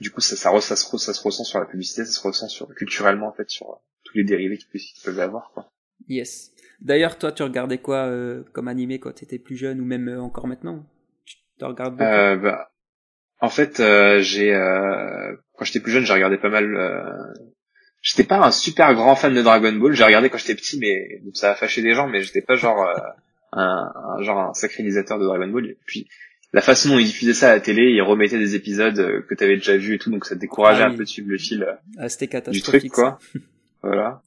S2: du coup, ça, ça, re- ça, se, re- ça se ressent sur la publicité, ça se ressent sur culturellement en fait sur euh, tous les dérivés qu'ils peuvent, qu'ils peuvent avoir. Quoi.
S1: Yes. D'ailleurs, toi, tu regardais quoi euh, comme animé quand tu étais plus jeune ou même euh, encore maintenant? Tu te regardes beaucoup?
S2: Euh, bah, en fait, euh, j'ai euh, quand j'étais plus jeune, j'ai regardé pas mal. Euh, j'étais pas un super grand fan de Dragon Ball. J'ai regardé quand j'étais petit, mais ça a fâché des gens, mais j'étais pas genre euh, un, un- genre un sacralisateur de Dragon Ball. Et puis la façon dont ils diffusaient ça à la télé, ils remettaient des épisodes euh, que t'avais déjà vus et tout, donc ça te décourageait
S1: Ah
S2: un peu de suivre le fil. euh,
S1: Ah,
S2: du truc quoi. voilà.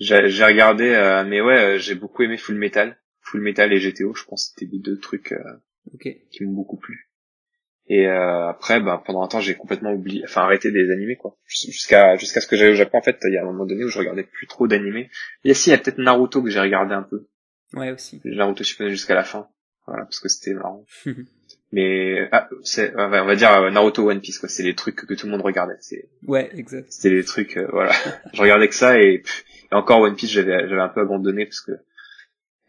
S2: J'ai regardé, euh, mais ouais, euh, j'ai beaucoup aimé Full Metal, Full Metal et GTO. Je pense que c'était les deux trucs euh, qui m'ont beaucoup plu. Et euh, après, bah, pendant un temps, j'ai complètement oublié, enfin arrêté des animés quoi. Jus- Jusqu'à jusqu'à ce que j'aille au Japon, en fait, il y a un moment donné où je regardais plus trop d'animés. A si, il y a peut-être Naruto que j'ai regardé un peu.
S1: Ouais, aussi.
S2: Naruto Shippuden jusqu'à la fin. Voilà, parce que c'était marrant. Mais ah, c'est, on va on va dire euh, Naruto One Piece quoi. C'est les trucs que, que tout le monde regardait. C'est
S1: ouais, exact.
S2: c'était les trucs euh, voilà je regardais que ça et, et encore One Piece j'avais j'avais un peu abandonné parce que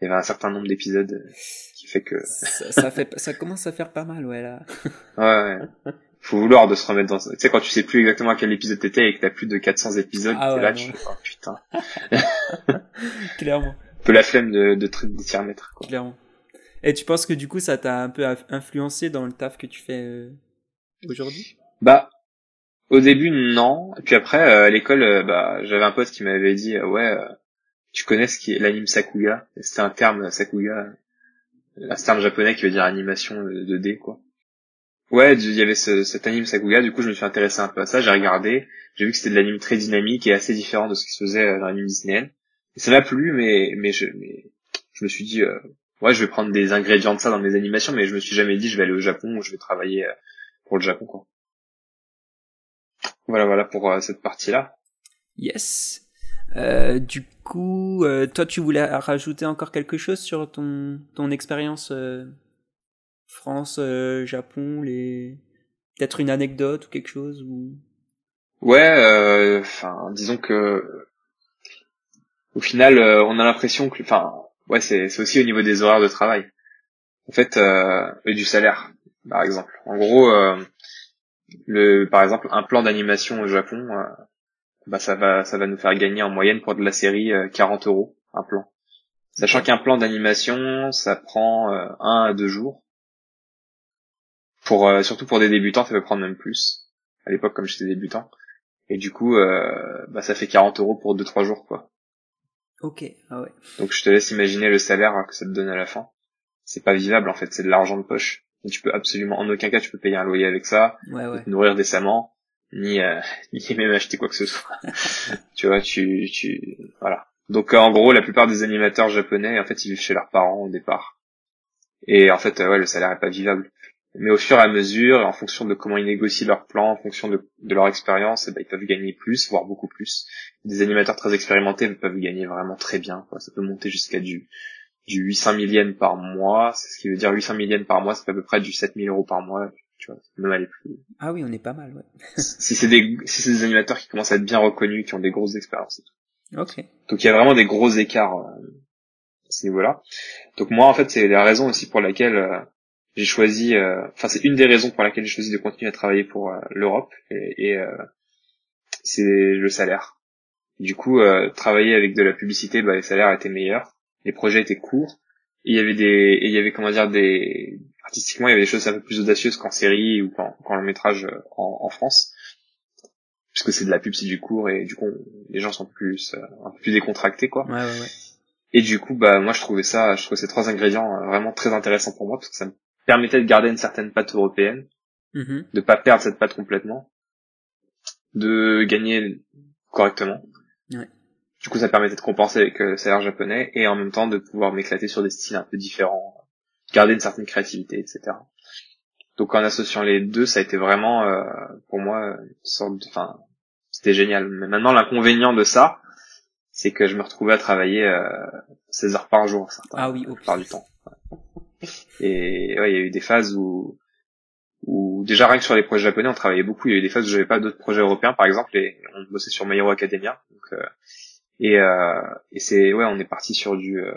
S2: il y avait un certain nombre d'épisodes qui fait que
S1: ça, ça fait, ça commence à faire pas mal, ouais, là.
S2: ouais, ouais. faut vouloir de se remettre dans tu sais quand tu sais plus exactement à quel épisode t'étais et que t'as plus de 400 épisodes
S1: Ah
S2: t'es
S1: ouais,
S2: là
S1: non.
S2: tu oh, putain
S1: Clairement,
S2: un peu la flemme de de de t'y remettre quoi.
S1: clairement. Et tu penses que du coup, ça t'a un peu inf- influencé dans le taf que tu fais euh, aujourd'hui?
S2: Bah, au début, non. Puis après, euh, à l'école, euh, bah, j'avais un pote qui m'avait dit, euh, ouais, euh, tu connais ce qui est l'anime Sakuga C'était un terme, Sakuga, un terme japonais qui veut dire animation de 2D, quoi. Ouais, il y avait ce, cet anime Sakuga, du coup, je me suis intéressé un peu à ça, j'ai regardé, j'ai vu que c'était de l'anime très dynamique et assez différent de ce qui se faisait dans l'anime Disney. Ça m'a plu, mais, mais je, mais je me suis dit, ouais, je vais prendre des ingrédients de ça dans mes animations, mais je me suis jamais dit, je vais aller au Japon ou je vais travailler euh, pour le Japon, quoi. Voilà, voilà pour euh, cette partie-là.
S1: Yes. Euh, du coup, euh, toi, tu voulais rajouter encore quelque chose sur ton ton expérience euh, France, euh, Japon, les peut-être une anecdote ou quelque chose ou?
S2: Ouais, euh, enfin, disons que au final, on a l'impression que, enfin, ouais, c'est aussi au niveau des horaires de travail. En fait, euh, et du salaire, par exemple. En gros, euh, le, par exemple, un plan d'animation au Japon, euh, bah ça va, ça va nous faire gagner en moyenne pour de la série euh, 40 euros un plan. Sachant qu'un plan d'animation, ça prend euh, un à deux jours. Pour euh, surtout pour des débutants, ça peut prendre même plus. À l'époque, comme j'étais débutant. Et du coup, euh, bah, ça fait 40 euros pour 2-3 jours, quoi.
S1: Ok, ah ouais.
S2: Donc je te laisse imaginer le salaire que ça te donne à la fin. C'est pas vivable, en fait, c'est de l'argent de poche. Et tu peux absolument, en aucun cas, tu peux payer un loyer avec ça,
S1: Ouais, ouais.
S2: te nourrir décemment, ni, euh, ni même acheter quoi que ce soit. tu vois, tu, tu, voilà. Donc euh, en gros, la plupart des animateurs japonais, en fait, ils vivent chez leurs parents au départ. Et en fait, euh, ouais, le salaire est pas vivable. Mais au fur et à mesure, en fonction de comment ils négocient leur plan, en fonction de, de leur expérience, eh ben, ils peuvent gagner plus, voire beaucoup plus. Des animateurs très expérimentés peuvent gagner vraiment très bien. Quoi. Ça peut monter jusqu'à du, du 800 000 yens par mois. C'est ce qui veut dire 800 000 yens par mois, c'est à peu près du 7000 euros par mois. Tu vois, même aller plus.
S1: Ah oui, on est pas mal, ouais.
S2: si c'est des, si c'est des animateurs qui commencent à être bien reconnus, qui ont des grosses expériences. et tout.
S1: Ok.
S2: Donc il y a vraiment des gros écarts euh, à ce niveau-là. Donc moi, en fait, c'est la raison aussi pour laquelle euh, j'ai choisi, euh, enfin c'est une des raisons pour laquelle j'ai choisi de continuer à travailler pour euh, l'Europe et, et, euh, c'est le salaire. Du coup, euh, travailler avec de la publicité, bah, les salaires étaient meilleurs, les projets étaient courts, et il y avait des, et il y avait comment dire des, artistiquement il y avait des choses un peu plus audacieuses qu'en série ou qu'en, qu'en long métrage en, en France, puisque c'est de la pub, c'est du court et du coup les gens sont plus euh, un peu plus décontractés quoi.
S1: Ouais, ouais, ouais.
S2: Et du coup, bah moi je trouvais ça, je trouvais ces trois ingrédients euh, vraiment très intéressants pour moi parce que ça me permettait de garder une certaine patte européenne,
S1: Mhm.
S2: de pas perdre cette patte complètement, de gagner correctement.
S1: Ouais.
S2: Du coup, ça permettait de compenser avec euh, le salaire japonais et en même temps de pouvoir m'éclater sur des styles un peu différents, garder une certaine créativité, etc. Donc en associant les deux, ça a été vraiment euh, pour moi une sorte de, enfin, c'était génial. Mais maintenant, l'inconvénient de ça, c'est que je me retrouvais à travailler euh, 16 heures par jour, certains,
S1: Ah oui,
S2: la plupart du temps. Et ouais, il y a eu des phases où, où déjà rien que sur les projets japonais, on travaillait beaucoup. Il y a eu des phases où j'avais pas d'autres projets européens, par exemple, et on bossait sur My Hero Academia. Donc, euh, et euh, et c'est ouais, on est parti sur du, euh,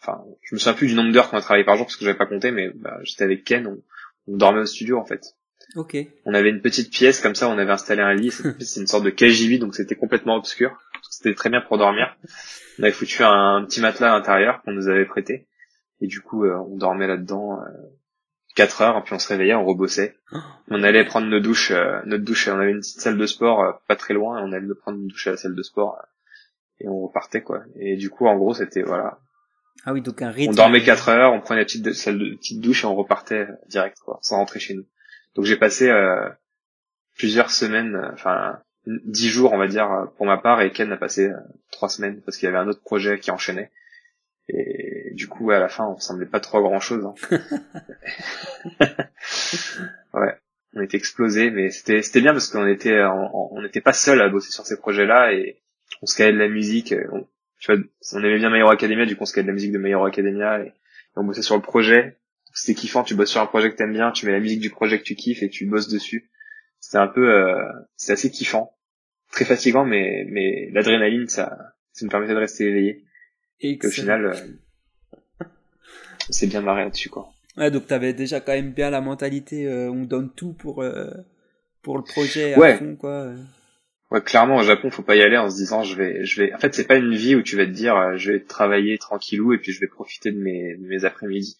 S2: enfin, je me souviens plus du nombre d'heures qu'on a travaillé par jour parce que j'avais pas compté, mais bah, j'étais avec Ken, on, on dormait au studio en fait.
S1: Ok.
S2: On avait une petite pièce comme ça, on avait installé un lit. C'est une sorte de KGV, donc c'était complètement obscur. C'était très bien pour dormir. On avait foutu un, petit matelas à l'intérieur qu'on nous avait prêté. Et du coup, euh, on dormait là-dedans euh, 4 heures, et puis on se réveillait, on rebossait. On allait prendre nos douches, euh, notre douche, on avait une petite salle de sport euh, pas très loin, et on allait prendre une douche à la salle de sport, euh, et on repartait, quoi. Et du coup, en gros, c'était, voilà.
S1: Ah oui, donc un rythme.
S2: On dormait 4 heures, on prenait la petite, salle de, petite douche, et on repartait direct, quoi, sans rentrer chez nous. Donc j'ai passé euh, plusieurs semaines, enfin, 10 jours, on va dire, pour ma part, et Ken a passé 3 semaines, parce qu'il y avait un autre projet qui enchaînait. Et du coup, à la fin, on ressemblait pas trop à grand chose. ouais, on était explosés, mais c'était c'était bien parce qu'on était on on n'était pas seul à bosser sur ces projets-là et on se calait de la musique. On, tu vois, on aimait bien Hero Academia, du coup on se calait de la musique de Hero Academia et, et on bossait sur le projet. C'était kiffant, tu bosses sur un projet que t'aimes bien, tu mets la musique du projet que tu kiffes et tu bosses dessus. C'était un peu, euh, c'était assez kiffant, très fatigant, mais mais l'adrénaline ça ça me permettait de rester éveillé. Et au final, euh, s'est bien marré là-dessus, quoi.
S1: Ouais, donc t'avais déjà quand même bien la mentalité, euh, on donne tout pour, euh, pour le projet à
S2: Ouais.
S1: fond, quoi.
S2: Ouais, clairement, au Japon, faut pas y aller en se disant, je vais, je vais. En fait, c'est pas une vie où tu vas te dire, euh, je vais travailler tranquillou et puis je vais profiter de mes, de mes après-midi.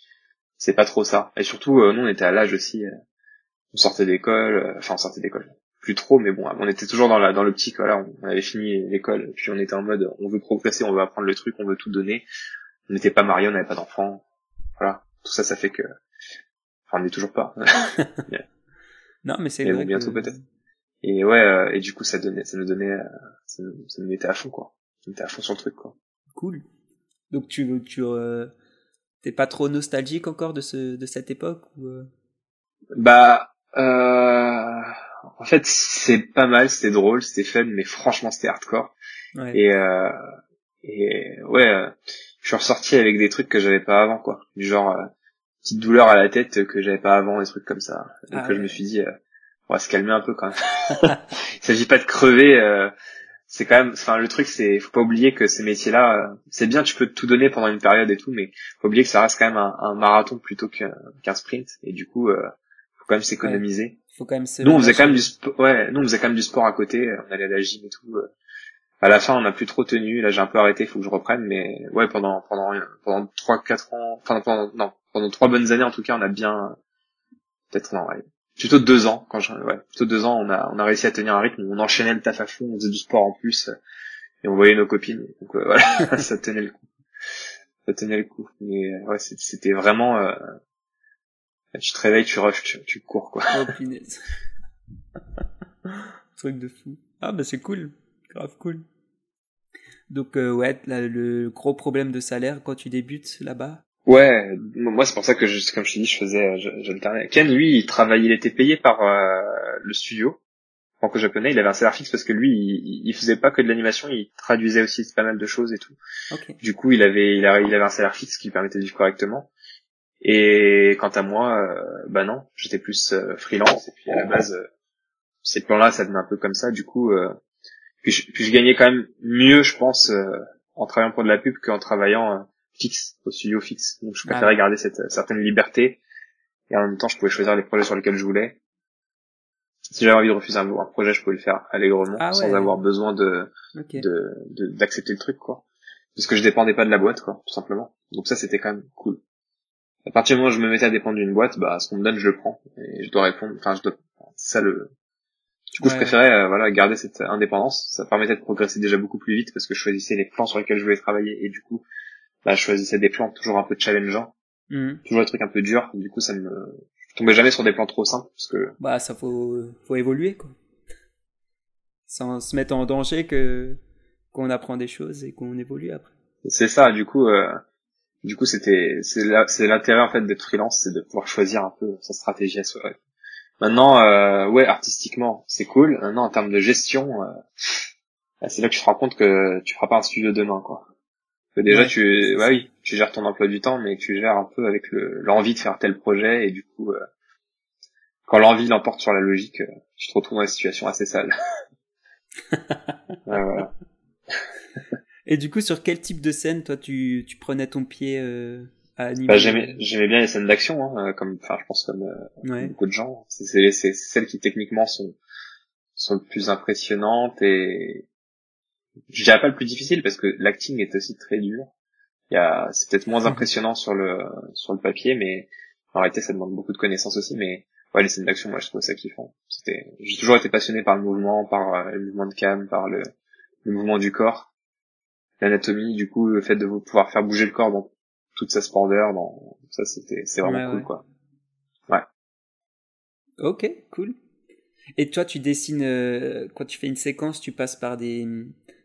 S2: C'est pas trop ça. Et surtout, euh, nous, on était à l'âge aussi. euh, on sortait d'école, euh, enfin, on sortait d'école. Plus trop, mais bon, on était toujours dans la, dans l'optique. Voilà, on, on avait fini l'école, puis on était en mode, on veut progresser, on veut apprendre le truc, on veut tout donner. On n'était pas mariés, on n'avait pas d'enfants. Voilà, tout ça, ça fait que. Enfin, on n'est toujours pas.
S1: Non, mais c'est vrai
S2: bon, bientôt
S1: que-
S2: peut-être. Et ouais, euh, et du coup, ça donnait, ça nous donnait, euh, ça nous, ça nous mettait à fond, quoi. Ça nous mettait à fond sur le truc, quoi.
S1: Cool. Donc tu, tu euh, t'es pas trop nostalgique encore de ce, de cette époque ou euh?
S2: Bah, euh, en fait, c'est pas mal, c'était drôle, c'était fun, mais franchement, c'était hardcore.
S1: Ouais.
S2: Et, euh, et ouais, euh, je suis ressorti avec des trucs que j'avais pas avant, quoi. Du genre, euh, petite douleur à la tête que j'avais pas avant, des trucs comme ça. Donc
S1: Ah
S2: euh, je
S1: ouais.
S2: me suis dit, euh, on va se calmer un peu quand même. Il s'agit pas de crever. euh, c'est quand même, enfin le truc, c'est, faut pas oublier que ces métiers-là, euh, c'est bien, tu peux tout donner pendant une période et tout, mais faut oublier que ça reste quand même un, un marathon plutôt qu'un sprint. Et du coup, euh, faut quand même s'économiser.
S1: Faut quand même
S2: Nous, on faisait quand même du ouais, nous, on faisait quand même du sport à côté, on allait à la gym et tout. À la fin, on n'a plus trop tenu, là, j'ai un peu arrêté, il faut que je reprenne, mais ouais, pendant, pendant, pendant trois, quatre ans, enfin, pendant, non, pendant trois bonnes années, en tout cas, on a bien, peut-être, non, ouais, plutôt deux ans, quand je, ouais, plutôt deux ans, on a, on a réussi à tenir un rythme, on enchaînait le taf à fond, on faisait du sport en plus, et on voyait nos copines, donc euh, voilà, ça tenait le coup. Ça tenait le coup. Mais euh, ouais, c'était vraiment, euh, tu te réveilles, tu rushes, tu, tu cours, quoi.
S1: Oh. Truc de fou. Ah bah c'est cool. Grave cool. Donc euh, ouais, là, le gros problème de salaire quand tu débutes là-bas?
S2: Ouais, moi c'est pour ça que je, comme je te dis, je faisais, euh, je- j'alternais. Ken, lui, il travaillait, il était payé par euh, le studio franco-japonais. Il avait un salaire fixe parce que lui, il, il faisait pas que de l'animation, il traduisait aussi pas mal de choses et tout.
S1: Ok.
S2: Du coup, il avait, il, a- il avait un salaire fixe qui lui permettait de vivre correctement. Et quant à moi, euh, bah non, j'étais plus euh, freelance. Et puis à la base, euh, ces plans-là, ça venait un peu comme ça. Du coup, euh, puis, je, puis je gagnais quand même mieux, je pense, euh, en travaillant pour de la pub qu'en travaillant euh, fixe au studio fixe. Donc je
S1: Ah
S2: préférais
S1: ouais.
S2: garder cette euh, certaine liberté. Et en même temps, je pouvais choisir les projets sur lesquels je voulais. Si j'avais envie de refuser un, un projet, je pouvais le faire allègrement,
S1: Ah
S2: sans avoir besoin de
S1: Ok.
S2: de de- d'accepter le truc quoi parce que je dépendais pas de la boîte quoi tout simplement donc ça c'était quand même cool à partir du moment où je me mettais à dépendre d'une boîte bah ce qu'on me donne je le prends et je dois répondre enfin je dois ça le du coup je préférais euh, voilà garder cette indépendance ça permettait de progresser déjà beaucoup plus vite parce que je choisissais les plans sur lesquels je voulais travailler et du coup bah je choisissais des plans toujours un peu challengeants
S1: Mhm.
S2: toujours des trucs un peu durs du coup ça me je tombais jamais sur des plans trop simples parce que
S1: Bah ça faut faut évoluer quoi. Sans se mettre en danger que qu'on apprend des choses et qu'on évolue après.
S2: C'est ça, du coup, euh, du coup, c'était, c'est l'intérêt en fait d'être freelance, c'est de pouvoir choisir un peu sa stratégie à soi. Maintenant, euh, ouais, artistiquement, c'est cool. Maintenant, en termes de gestion, euh, bah, c'est là que tu te rends compte que tu feras pas un studio demain, quoi. Que déjà,
S1: Ouais,
S2: tu, bah oui, tu gères ton emploi du temps, mais tu gères un peu avec le- l'envie de faire tel projet, et du coup, euh, quand l'envie l'emporte sur la logique, euh, tu te retrouves dans des situations assez sales. Voilà.
S1: Et du coup sur quel type de scène toi tu tu prenais ton pied euh, à animer
S2: Bah, j'aimais, j'aimais bien les scènes d'action, hein, euh, comme, enfin, je pense comme euh,
S1: Ouais.
S2: beaucoup de gens. C'est c'est- c'est celles qui techniquement sont sont le plus impressionnantes et je dirais pas le plus difficile parce que l'acting est aussi très dur. Il y a, c'est peut-être moins impressionnant sur le sur le papier, mais en réalité ça demande beaucoup de connaissances aussi. Mais ouais, les scènes d'action, moi je trouve ça kiffant. C'était, j'ai toujours été passionné par le mouvement, par euh, le mouvement de cam, par le, le mouvement du corps, l'anatomie. Du coup, le fait de pouvoir faire bouger le corps dans toute sa splendeur, dans ça c'était c'est vraiment
S1: Ouais,
S2: cool
S1: ouais.
S2: quoi.
S1: Ok, cool. Et toi, tu dessines euh, quand tu fais une séquence, tu passes par des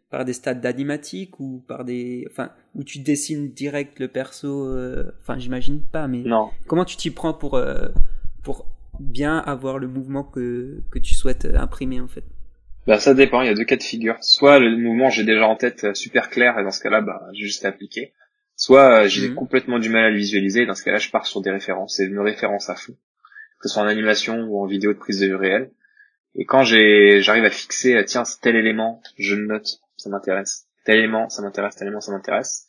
S1: par des stades d'animatique ou par des enfin où tu dessines direct le perso. euh, Enfin, j'imagine pas, mais
S2: Non,
S1: comment tu t'y prends pour euh, pour bien avoir le mouvement que que tu souhaites euh, imprimer en fait?
S2: Bah ça dépend, il y a deux cas de figure. Soit le mouvement j'ai déjà en tête euh, super clair et dans ce cas-là bah j'ai juste à appliquer. Soit euh, j'ai
S1: Mhm.
S2: complètement du mal à le visualiser et dans ce cas-là je pars sur des références et je me référence à fond. Que ce soit en animation ou en vidéo de prise de vue réelle. Et quand j'arrive à fixer euh, tiens c'est tel élément, je le note, ça m'intéresse. Tel élément, ça m'intéresse, tel élément, ça m'intéresse.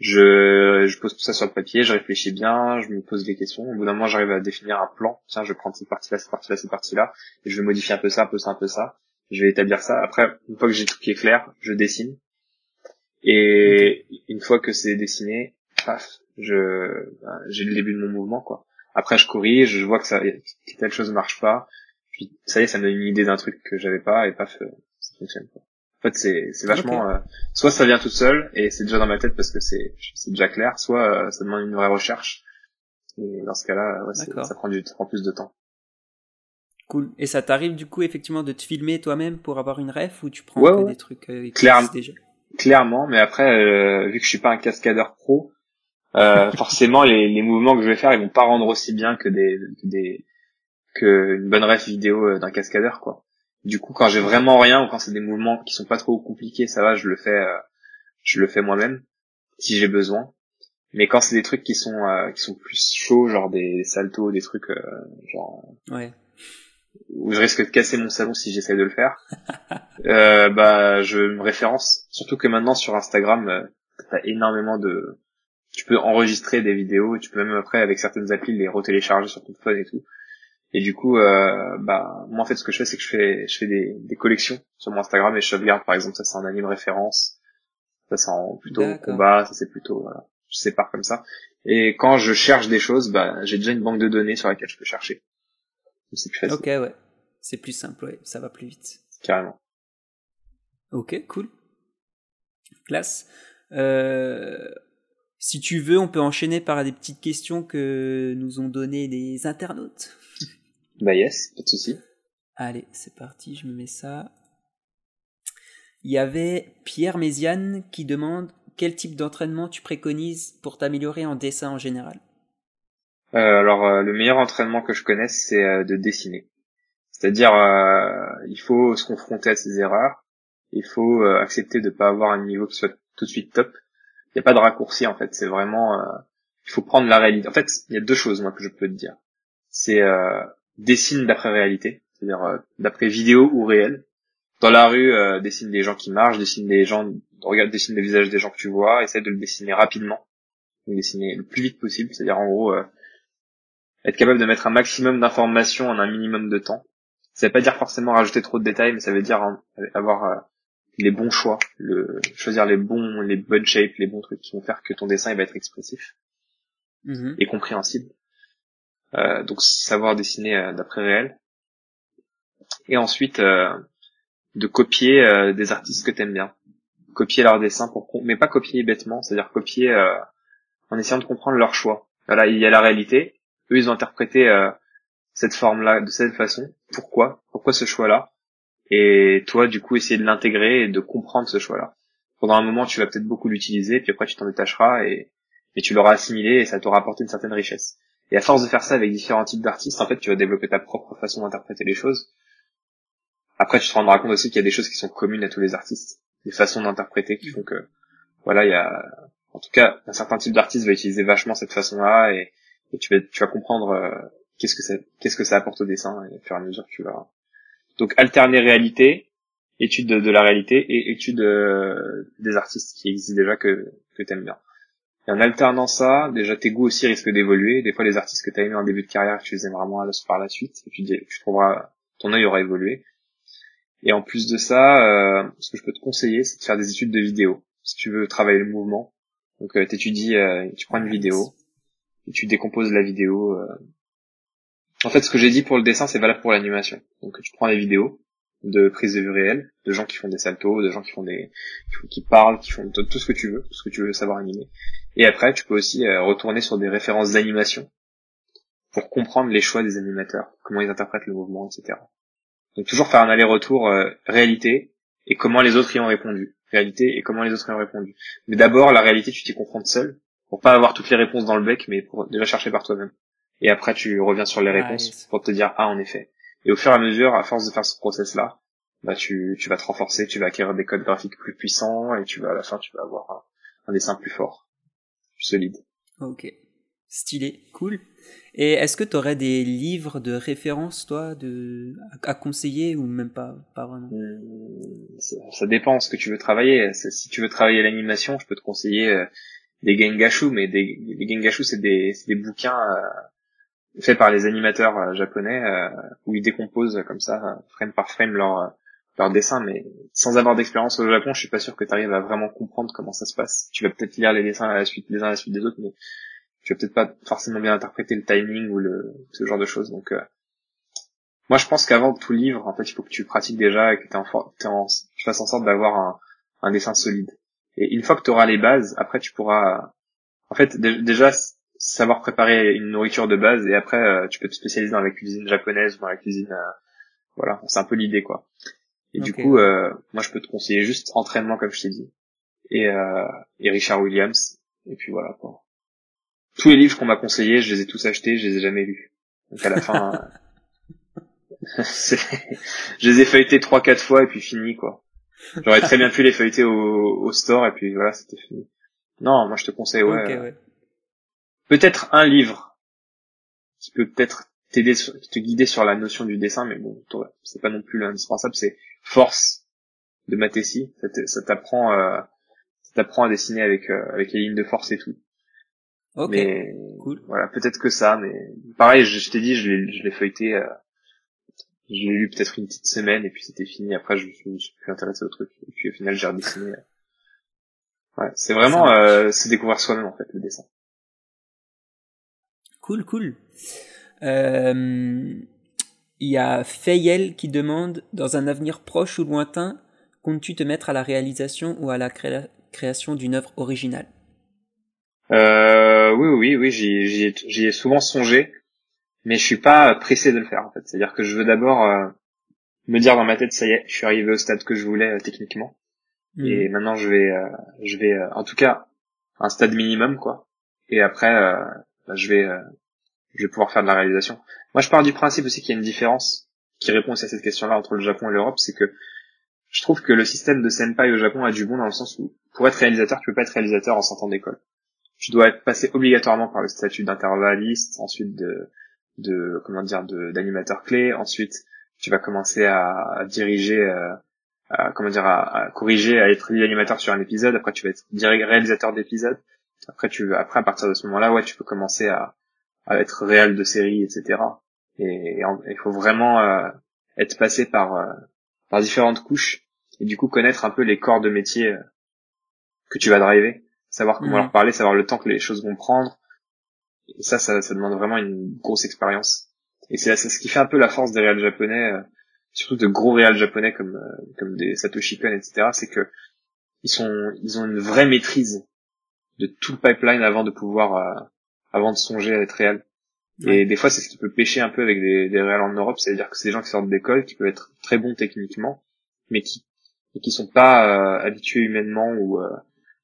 S2: Je, je pose tout ça sur le papier, je réfléchis bien, je me pose des questions. Au bout d'un moment, j'arrive à définir un plan. Tiens, je vais prendre cette partie-là, cette partie-là, cette partie-là, et je vais modifier un peu ça, un peu ça, un peu ça. Je vais établir ça. Après, une fois que j'ai tout qui est clair, je dessine. Et une fois que c'est dessiné, paf, je, ben, j'ai le début de mon mouvement, quoi. Après, je corrige, je vois que ça, que telle chose marche pas. Puis, ça y est, ça me donne une idée d'un truc que j'avais pas, et paf, euh, ça fonctionne, quoi. En fait, c'est, c'est vachement, euh, soit ça vient tout seul, et c'est déjà dans ma tête parce que c'est, c'est déjà clair, soit euh, ça demande une vraie recherche. Et dans ce cas-là, ouais, ça prend du, ça prend plus de temps.
S1: Cool. Et ça t'arrive du coup effectivement de te filmer toi-même pour avoir une ref ou tu prends des trucs euh,
S2: déjà? Clairement, mais après euh, vu que je suis pas un cascadeur pro, euh, forcément les, les, mouvements que je vais faire ils vont pas rendre aussi bien que des que des que une bonne ref vidéo euh, d'un cascadeur quoi. Du coup quand j'ai vraiment rien ou quand c'est des mouvements qui sont pas trop compliqués, ça va, je le fais euh, je le fais moi-même si j'ai besoin. Mais quand c'est des trucs qui sont qui sont plus chauds, genre des saltos, des trucs genre
S1: ouais
S2: où je risque de casser mon salon si j'essaie de le faire, euh, bah je me référence. Surtout que maintenant sur Instagram, euh, t'as énormément de, tu peux enregistrer des vidéos, tu peux même après avec certaines applis les retélécharger sur ton téléphone et tout. Et du coup, euh, bah moi en fait ce que je fais c'est que je fais je fais des, des collections sur mon Instagram et je sauvegarde par exemple ça c'est un anime référence, ça c'est en plutôt combat, ça c'est plutôt voilà, je sépare comme ça. Et quand je cherche des choses, bah j'ai déjà une banque de données sur laquelle je peux chercher. C'est plus facile.
S1: Ok, ouais. C'est plus simple, ouais. Ça va plus vite.
S2: Carrément.
S1: Ok, cool. Classe. Euh, si tu veux, on peut enchaîner par des petites questions que nous ont données des internautes.
S2: Bah yes, pas de souci.
S1: Allez, c'est parti, je me mets ça. Il y avait Pierre Méziane qui demande quel type d'entraînement tu préconises pour t'améliorer en dessin en général?
S2: Euh, alors euh, le meilleur entraînement que je connaisse, c'est euh, de dessiner. C'est-à-dire, il faut se confronter à ses erreurs. Il faut accepter de pas avoir un niveau qui soit tout de suite top. Il n'y a pas de raccourci en fait. C'est vraiment, il faut prendre la réalité. En fait, il y a deux choses moi que je peux te dire. C'est dessine d'après réalité, c'est-à-dire d'après vidéo ou réel. Dans la rue, dessine des gens qui marchent, dessine des gens, regarde, dessine des visages des gens que tu vois, essaie de le dessiner rapidement, dessiner le plus vite possible, c'est-à-dire en gros être capable de mettre un maximum d'informations en un minimum de temps. Ça veut pas dire forcément rajouter trop de détails, mais ça veut dire hein, avoir euh, les bons choix, le, choisir les bons, les bonnes shapes, les bons trucs qui vont faire que ton dessin il va être expressif
S1: mm-hmm.
S2: et compréhensible. Euh, donc savoir dessiner euh, d'après réel. Et ensuite de copier des artistes que t'aimes bien, copier leurs dessins pour, mais pas copier bêtement, c'est-à-dire copier en essayant de comprendre leur choix. Voilà, il y a la réalité, eux ils ont interprété euh, cette forme-là de cette façon. Pourquoi? Pourquoi ce choix-là? Et toi, du coup, essayer de l'intégrer et de comprendre ce choix-là. Pendant un moment, tu vas peut-être beaucoup l'utiliser, puis après tu t'en détacheras et, tu l'auras assimilé et ça t'aura apporté une certaine richesse. Et à force de faire ça avec différents types d'artistes, en fait, tu vas développer ta propre façon d'interpréter les choses. Après, tu te rendras compte aussi qu'il y a des choses qui sont communes à tous les artistes, des façons d'interpréter qui font que, voilà, il y a, en tout cas, un certain type d'artiste va utiliser vachement cette façon-là et, et tu vas tu vas comprendre euh, qu'est-ce que ça qu'est-ce que ça apporte au dessin et au fur et à mesure que tu vas donc alterner réalité étude de, la réalité et étude euh, des artistes qui existent déjà que que t'aimes bien. Et en alternant ça déjà tes goûts aussi risquent d'évoluer. Des fois les artistes que t'as aimés en début de carrière tu les aimeras moins par la suite et puis tu trouveras ton œil aura évolué. Et en plus de ça euh, ce que je peux te conseiller c'est de faire des études de vidéo si tu veux travailler le mouvement. Donc euh, t'étudies tu prends une vidéo et tu décomposes la vidéo. Euh. En fait, ce que j'ai dit pour le dessin, c'est valable pour l'animation. Donc, tu prends des vidéos de prise de vue réelle, de gens qui font des saltos, de gens qui font des, qui parlent, qui font tout ce que tu veux, tout ce que tu veux savoir animer. Et après, tu peux aussi euh, retourner sur des références d'animation pour comprendre les choix des animateurs, comment ils interprètent le mouvement, etc. Donc toujours faire un aller-retour euh, réalité et comment les autres y ont répondu. Réalité et comment les autres y ont répondu. Mais d'abord, la réalité, tu t'y confrontes seul pour pas avoir toutes les réponses dans le bec, mais pour déjà chercher par toi-même. Et après, tu reviens sur les réponses pour te dire ah en effet. Et au fur et à mesure, à force de faire ce process-là, bah tu, tu vas te renforcer, tu vas acquérir des codes graphiques plus puissants et tu vas à la fin tu vas avoir un, dessin plus fort, plus solide.
S1: Ok, stylé, cool. Et est-ce que tu aurais des livres de référence, toi, de à conseiller ou même pas, pas vraiment?
S2: Hmm, ça, dépend ce que tu veux travailler. Si tu veux travailler l'animation, je peux te conseiller euh, des gengashu, mais des, des gengashu c'est des, des bouquins euh, faits par les animateurs euh, japonais euh, où ils décomposent comme ça frame par frame leur leur dessin, mais sans avoir d'expérience au Japon, je suis pas sûr que tu arrives à vraiment comprendre comment ça se passe. Tu vas peut-être lire les dessins à la suite, les uns à la suite des autres, mais tu vas peut-être pas forcément bien interpréter le timing ou le ce genre de choses. Donc moi je pense qu'avant tout livre, en fait, il faut que tu pratiques déjà et que en, tu fasses en sorte d'avoir un, un dessin solide. Et une fois que tu auras les bases, après tu pourras, en fait, déjà savoir préparer une nourriture de base et après euh, tu peux te spécialiser dans la cuisine japonaise ou dans la cuisine, euh, voilà, c'est un peu l'idée quoi. Et du coup, euh, moi je peux te conseiller juste entraînement comme je t'ai dit et, et Richard Williams et puis voilà quoi. Tous les livres qu'on m'a conseillés, je les ai tous achetés, je les ai jamais lus. Donc à la fin, je les ai feuilletés trois quatre fois et puis fini quoi. J'aurais très bien pu les feuilleter au, au store et puis voilà, c'était fini. Non, moi je te conseille, ouais. Peut-être un livre qui peut peut-être t'aider, te guider sur la notion du dessin, mais bon, c'est pas non plus l'indispensable, c'est Force de Matessi. Ça t'apprend, euh, ça t'apprend à dessiner avec, euh, avec les lignes de force et tout.
S1: Ok.
S2: Mais,
S1: cool.
S2: Voilà, peut-être que ça, mais pareil, je, je t'ai dit, je l'ai feuilleté, euh, je l'ai lu peut-être une petite semaine et puis c'était fini. Après, je me suis, plus intéressé au truc. Et puis au final, j'ai redessiné. Ouais, c'est vraiment euh, se découvrir soi-même en fait le dessin.
S1: Cool, cool. Euh, il y a Fayel qui demande dans un avenir proche ou lointain, comptes-tu te mettre à la réalisation ou à la création d'une œuvre originale?
S2: Euh, Oui, oui, oui, j'y ai souvent songé mais je suis pas pressé de le faire en fait. C'est-à-dire que je veux d'abord euh, me dire dans ma tête ça y est, je suis arrivé au stade que je voulais euh, techniquement. Mhm. Et maintenant je vais euh, je vais en tout cas un stade minimum quoi. Et après bah, je vais je vais pouvoir faire de la réalisation. Moi je pars du principe aussi qu'il y a une différence qui répond aussi à cette question-là entre le Japon et l'Europe, c'est que je trouve que le système de senpai au Japon a du bon dans le sens où pour être réalisateur, tu peux pas être réalisateur en sortant d'école. Tu dois être passé obligatoirement par le statut d'intervalliste, ensuite de de comment dire de d'animateur clé. Ensuite, tu vas commencer à, diriger, euh, à, comment dire, à, corriger, à être animateur sur un épisode. Après, tu vas être réalisateur d'épisode. Après, tu après à partir de ce moment-là, ouais, tu peux commencer à, à être réel de série, etc. Et il faut vraiment euh, être passé par euh, par différentes couches et du coup connaître un peu les corps de métier que tu vas driver, savoir comment mmh. leur parler, savoir le temps que les choses vont prendre, et ça, ça, ça demande vraiment une grosse expérience. Et c'est ce qui fait un peu la force des réals japonais, euh, surtout de gros réals japonais comme euh, comme des Satoshi Kon, etc. C'est que ils sont ils ont une vraie maîtrise de tout le pipeline avant de pouvoir euh, avant de songer à être réel. Et des fois, c'est ce qui peut pêcher un peu avec des, des réals en Europe, c'est-à-dire que c'est des gens qui sortent d'école, qui peuvent être très bons techniquement, mais qui et qui sont pas habitués humainement ou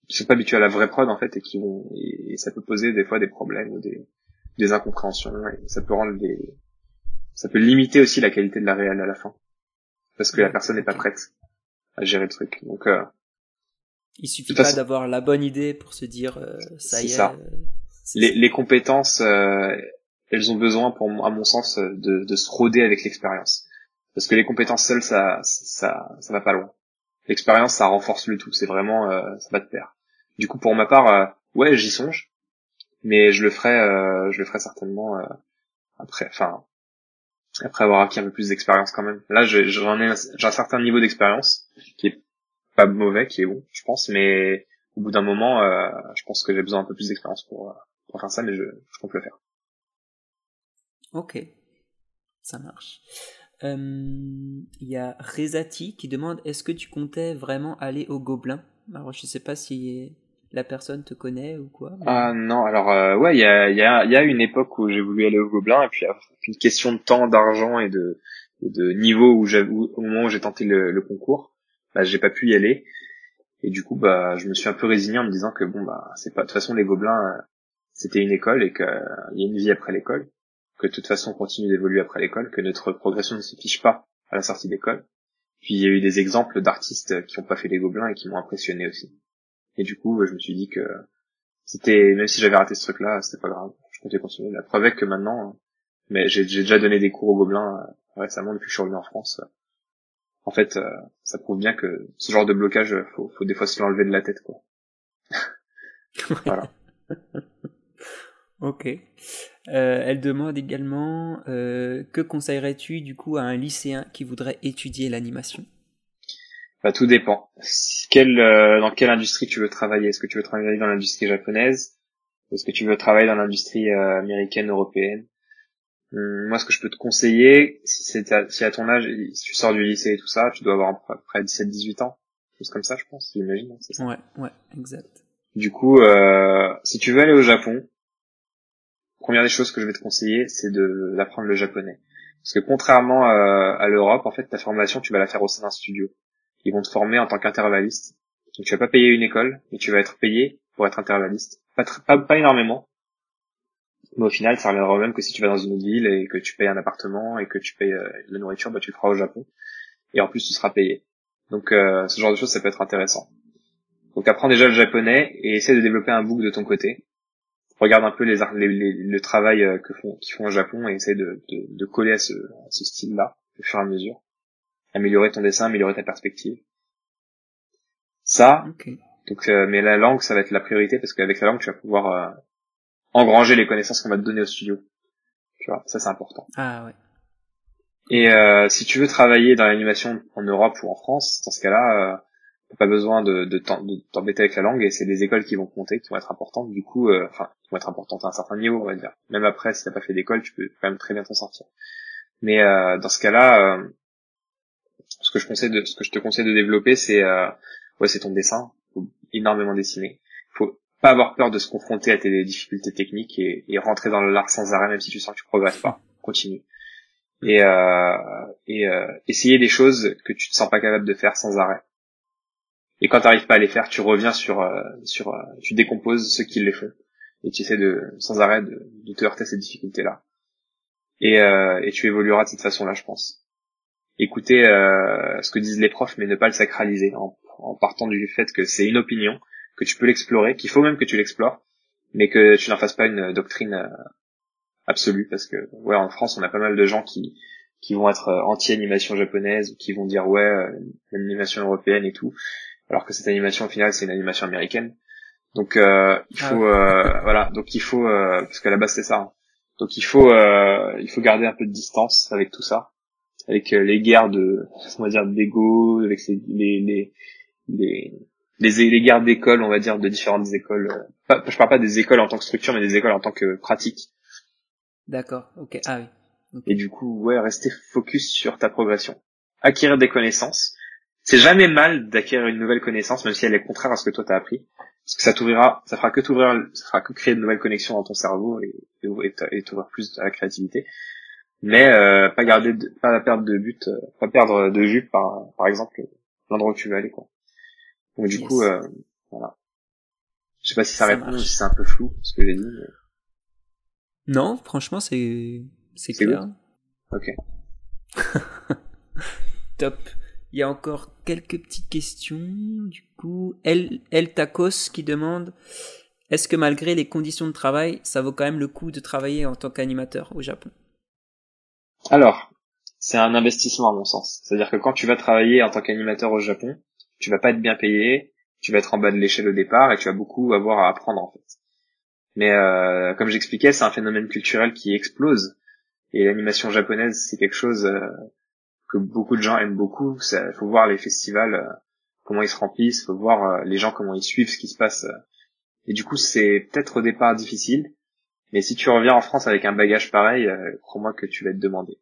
S2: qui sont pas habitués à la vraie prod en fait et qui vont et, ça peut poser des fois des problèmes ou des, des incompréhensions et ça peut rendre des ça peut limiter aussi la qualité de la réelle à la fin. Parce que la personne n'est pas prête à gérer le truc. Donc euh,
S1: il suffit pas d'avoir la bonne idée pour se dire euh, ça y est, ça. Euh,
S2: les, les compétences euh, elles ont besoin pour à mon sens de, de se roder avec l'expérience. Parce que les compétences seules ça ça ça va pas loin l'expérience ça renforce le tout. C'est vraiment euh, ça va de pair. Du coup pour ma part euh, ouais j'y songe. Mais je le ferai euh, je le ferai certainement après enfin après avoir acquis un peu plus d'expérience quand même. Là j'en ai j'ai un certain niveau d'expérience qui est pas mauvais qui est bon je pense. Mais au bout d'un moment je pense que j'ai besoin un peu plus d'expérience pour pour faire ça mais je, je compte le faire.
S1: Ok. Ça marche il y a Rezati qui demande est-ce que tu comptais vraiment aller au Gobelin? Alors je sais pas si la personne te connaît ou quoi.
S2: Ah non, alors euh, ouais, il y a, y, a, y a une époque où j'ai voulu aller au Gobelin et puis une question de temps, d'argent et de, de niveau où, au moment où j'ai tenté le, le, concours, bah j'ai pas pu y aller et du coup bah je me suis un peu résigné en me disant que bon bah c'est pas de toute façon les Gobelins euh, c'était une école et qu'il y a une vie après l'école que de toute façon on continue d'évoluer après l'école, que notre progression ne se fiche pas à la sortie d'école. Puis il y a eu des exemples d'artistes qui n'ont pas fait les gobelins et qui m'ont impressionné aussi. Et du coup, je me suis dit que c'était, même si j'avais raté ce truc-là, c'était pas grave. Je comptais continuer. La preuve est que maintenant, mais j'ai déjà donné des cours aux gobelins euh, récemment depuis que je suis revenu en France. En fait, euh, ça prouve bien que ce genre de blocage, faut, faut des fois se l'enlever de la tête, quoi. Voilà.
S1: ok. Euh, elle demande également euh, que conseillerais-tu du coup à un lycéen qui voudrait étudier l'animation?
S2: Bah, tout dépend. Quelle, euh, dans quelle industrie tu veux travailler? Est-ce que tu veux travailler dans l'industrie japonaise? Est-ce que tu veux travailler dans l'industrie euh, américaine, européenne? Hum, Moi, ce que je peux te conseiller, si c'est à, si à ton âge, si tu sors du lycée et tout ça, tu dois avoir à peu près 17-18 ans, chose comme ça, je pense, j'imagine. Hein,
S1: ouais, ouais, exact.
S2: Du coup, euh, si tu veux aller au Japon, première des choses que je vais te conseiller, c'est d'apprendre le japonais. Parce que contrairement à, à l'Europe, en fait, ta formation, tu vas la faire au sein d'un studio ils vont te former en tant qu'intervalliste. Donc tu vas pas payer une école, mais tu vas être payé pour être intervalliste. Pas, pas, pas énormément, mais au final, ça reviendra au même que si tu vas dans une autre ville et que tu payes un appartement et que tu payes euh, la nourriture, bah tu le feras au Japon. Et en plus, tu seras payé. Donc euh, ce genre de choses, ça peut être intéressant. Donc apprends déjà le japonais et essaie de développer un book de ton côté. Regarde un peu les, les, le travail euh, que font, qu'ils font au Japon et essaie de, de, de coller à ce, à ce style-là au fur et à mesure améliorer ton dessin, améliorer ta perspective. Ça, donc, euh, mais la langue, ça va être la priorité parce qu'avec la langue, tu vas pouvoir euh, engranger les connaissances qu'on va te donner au studio. Tu vois, ça c'est important.
S1: Ah ouais.
S2: Et euh, si tu veux travailler dans l'animation en Europe ou en France, dans ce cas-là, euh, pas besoin de, de t'embêter avec la langue et c'est des écoles qui vont compter, qui vont être importantes. Du coup, euh, enfin, qui vont être importantes à un certain niveau, on va dire. Même après, si t'as pas fait d'école, tu peux quand même très bien t'en sortir. Mais dans ce cas-là, ce que je conseille de, ce que je te conseille de développer, c'est euh, ouais, c'est ton dessin. Faut énormément dessiner. Faut pas avoir peur de se confronter à tes difficultés techniques et, et rentrer dans l'art sans arrêt, même si tu sens que tu progresses pas. Continue. Et, euh, et euh, essayer des choses que tu te sens pas capable de faire sans arrêt. Et quand tu n'arrives pas à les faire, tu reviens sur, euh, sur, euh, tu décomposes ceux qui les font. Et tu essaies de, sans arrêt de, de te heurter à ces difficultés-là. Et, euh, et tu évolueras de cette façon-là, je pense. Écouter euh, ce que disent les profs, mais ne pas le sacraliser en, partant du fait que c'est une opinion, que tu peux l'explorer, qu'il faut même que tu l'explores, mais que tu n'en fasses pas une doctrine euh, absolue, parce que ouais, en France, on a pas mal de gens qui qui vont être anti-animation japonaise qui vont dire ouais, l'animation européenne et tout, alors que cette animation au final c'est une animation américaine. Donc euh, il ah faut voilà, donc il faut parce qu'à la base c'est ça. Hein. Donc il faut il faut garder un peu de distance avec tout ça avec euh, les guerres de, on va dire, d'ego, avec les, les, les, les, les, guerres d'école, on va dire, de différentes écoles. Euh, pas, je parle pas des écoles en tant que structure, mais des écoles en tant que pratique.
S1: D'accord, ok, ah
S2: oui. Et du coup, ouais, rester focus sur ta progression. Acquérir des connaissances. C'est jamais mal d'acquérir une nouvelle connaissance, même si elle est contraire à ce que toi t'as appris. Parce que ça t'ouvrira, ça fera que t'ouvrir, ça fera que créer de nouvelles connexions dans ton cerveau et, et, t'ouvrir plus à la créativité. Mais euh, pas garder de, pas perdre de but euh, pas perdre de vue par par exemple l'endroit où tu veux aller quoi. Donc du coup euh, voilà. Je sais pas si ça, répond ou si c'est un peu flou ce que j'ai dit
S1: non franchement c'est c'est clair.
S2: ok.
S1: Top il y a encore quelques petites questions du coup El, El Tacos qui demande est-ce que malgré les conditions de travail ça vaut quand même le coup de travailler en tant qu'animateur au Japon?
S2: Alors, c'est un investissement à mon sens. C'est-à-dire que quand tu vas travailler en tant qu'animateur au Japon, tu vas pas être bien payé, tu vas être en bas de l'échelle au départ et tu vas beaucoup avoir à apprendre en fait. Mais euh, comme j'expliquais, c'est un phénomène culturel qui explose et l'animation japonaise c'est quelque chose euh, que beaucoup de gens aiment beaucoup. Il faut voir les festivals euh, comment ils se remplissent, faut voir les gens comment ils suivent ce qui se passe. et du coup, c'est peut-être au départ difficile, mais si tu reviens en France avec un bagage pareil, euh, crois-moi que tu vas être demandé.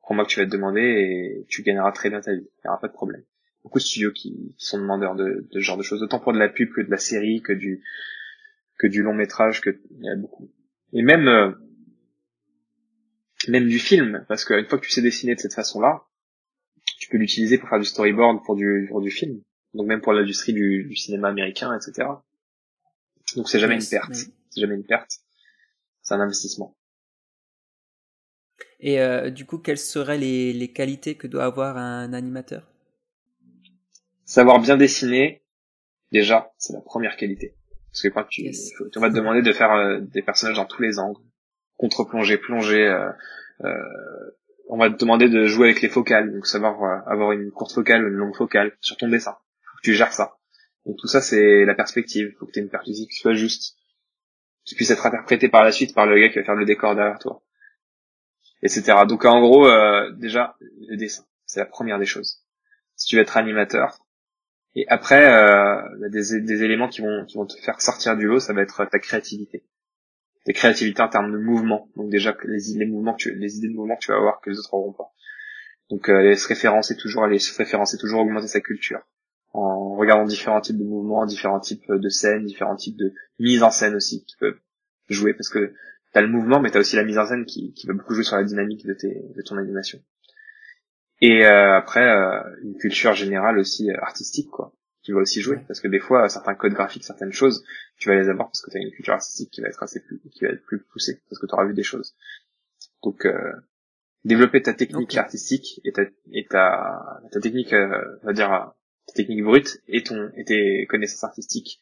S2: Crois-moi que tu vas être demandé et tu gagneras très bien ta vie. Il n'y aura pas de problème. Beaucoup de studios qui, sont demandeurs de, ce genre de choses, autant pour de la pub que de la série, que du que du long métrage, que il y a beaucoup. Et même euh, même du film, parce qu'une fois que tu sais dessiner de cette façon-là, tu peux l'utiliser pour faire du storyboard pour du pour du film. Donc même pour l'industrie du, cinéma américain, etc. Donc c'est jamais une perte. C'est jamais une perte c'est un investissement.
S1: Et euh, du coup, quelles seraient les, les qualités que doit avoir un animateur?
S2: Savoir bien dessiner, déjà, c'est la première qualité. Parce que quand tu, on va te demander de faire euh, des personnages dans tous les angles, contre-plongée, plongée, euh, euh, on va te demander de jouer avec les focales, donc savoir avoir une courte focale, une longue focale sur ton dessin. Faut que tu gères ça. Donc tout ça, c'est la perspective. Faut que tu aies une perspective qui soit juste, qui puisse être interprétée par la suite par le gars qui va faire le décor derrière toi, etc. Donc en gros, euh, déjà, le dessin, c'est la première des choses. Si tu veux être animateur, et après, euh, des, des éléments qui vont, qui vont te faire sortir du lot, ça va être ta créativité. Ta créativité en termes de mouvement. Donc déjà, les, les mouvements les idées de mouvement que tu vas avoir que les autres n'auront pas. Donc euh, aller se référencer toujours, aller se référencer toujours, augmenter sa culture en regardant différents types de mouvements, différents types de scènes, différents types de mise en scène aussi qui peuvent jouer parce que t'as le mouvement mais t'as aussi la mise en scène qui, va beaucoup jouer sur la dynamique de, ton animation. Et euh, après euh, une culture générale aussi euh, artistique quoi qui va aussi jouer. Parce que des fois certains codes graphiques certaines choses tu vas les avoir parce que tu as une culture artistique qui va être assez plus qui va être plus poussée parce que tu auras vu des choses. Donc euh, développer ta technique artistique et ta et ta, ta technique euh, on va dire ta technique brute et ton et tes connaissances artistiques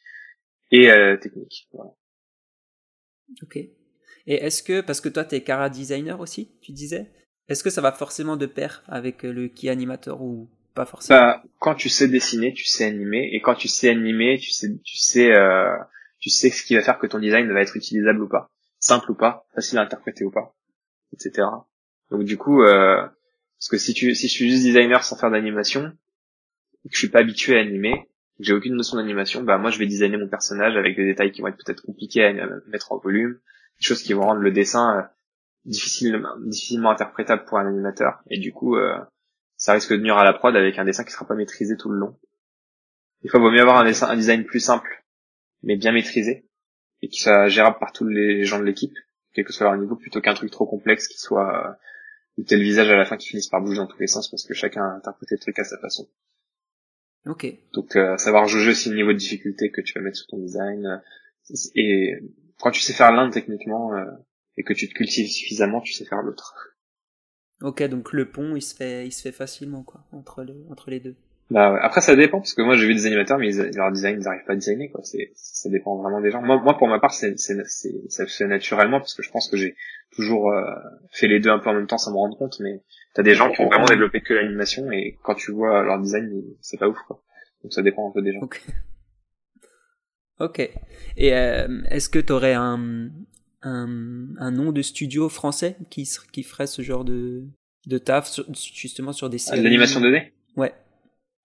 S2: et euh, techniques. Voilà.
S1: ok. Et est-ce que parce que toi t'es cara designer aussi tu disais est-ce que ça va forcément de pair avec le key animateur ou
S2: bah, Quand tu sais dessiner, tu sais animer, et quand tu sais animer, tu sais, tu sais, euh, tu sais ce qui va faire que ton design va être utilisable ou pas, simple ou pas, facile à interpréter ou pas, etc. Donc du coup, euh, parce que si tu, si je suis juste designer sans faire d'animation, que je suis pas habitué à animer, que j'ai aucune notion d'animation, bah moi je vais designer mon personnage avec des détails qui vont être peut-être compliqués à mettre en volume, des choses qui vont rendre le dessin euh, difficilement, difficilement interprétable pour un animateur. Et du coup, euh, ça risque de nuire à la prod avec un dessin qui sera pas maîtrisé tout le long. Des fois, il vaut mieux avoir un, dessin, un design plus simple, mais bien maîtrisé, et qui soit gérable par tous les gens de l'équipe, quel que soit leur niveau, plutôt qu'un truc trop complexe qui soit euh, tel visage à la fin qui finisse par bouger dans tous les sens parce que chacun a interprété le truc à sa façon.
S1: Ok.
S2: Donc euh, savoir juger aussi le niveau de difficulté que tu vas mettre sur ton design. Euh, et quand tu sais faire l'un techniquement, euh, et que tu te cultives suffisamment, tu sais faire l'autre.
S1: Ok, donc le pont, il se fait, il se fait facilement, quoi, entre les, entre les deux.
S2: Bah ouais. Après, ça dépend, parce que moi, j'ai vu des animateurs, mais ils, leur design, ils n'arrivent pas à designer, quoi. C'est, ça dépend vraiment des gens. Moi, moi pour ma part, c'est, c'est, c'est, ça se fait naturellement, parce que je pense que j'ai toujours euh, fait les deux un peu en même temps sans me rendre compte, mais t'as des gens qui ont vraiment développé que l'animation, et quand tu vois leur design, c'est pas ouf, quoi. Donc ça dépend un peu des gens.
S1: Ok. Ok. Et euh, est-ce que t'aurais un, un, un, nom de studio français qui, qui ferait ce genre de, de taf sur, justement sur des séries.
S2: L'animation 2D
S1: Ouais.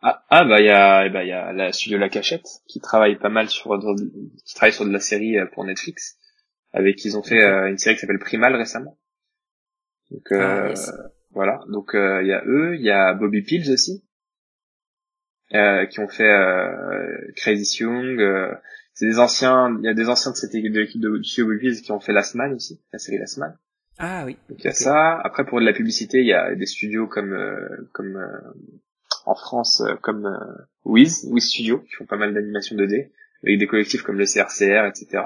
S2: Ah, ah bah il y a bah il y a la studio La Cachette qui travaille pas mal sur qui travaille sur de la série euh, pour Netflix avec ils ont fait euh, une série qui s'appelle Primal récemment. Donc euh, ah, yes. voilà, donc il euh, y a eux, il y a Bobby Pills aussi qui ont fait Crazy Young c'est des anciens, il y a des anciens de cette équipe de l'équipe de qui ont fait Last Man aussi, la série Last Man.
S1: Ah oui.
S2: Donc il y a okay. ça. Après pour de la publicité, il y a des studios comme euh, comme euh, en France euh, comme Wiz, Wiz Studio qui font pas mal d'animations 2D avec des collectifs comme le CRCR, etc.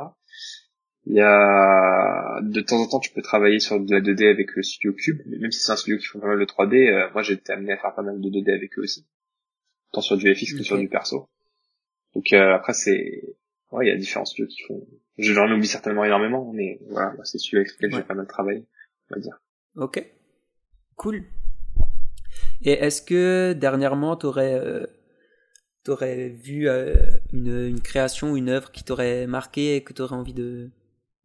S2: Il y a de temps en temps tu peux travailler sur de la 2D avec le studio Cube, même si c'est un studio qui font pas mal de 3D. moi j'ai été amené à faire pas mal de 2D avec eux aussi, tant sur du FX okay. que sur du perso. Donc après c'est ouais, il y a différents studios qui font. J'en oublie certainement énormément, mais voilà, c'est celui avec lequel ouais. j'ai pas mal travaillé, on va dire.
S1: Ok, cool. Et est-ce que dernièrement t'aurais euh, t'aurais vu euh, une, une création, une œuvre qui t'aurait marqué et que t'aurais envie de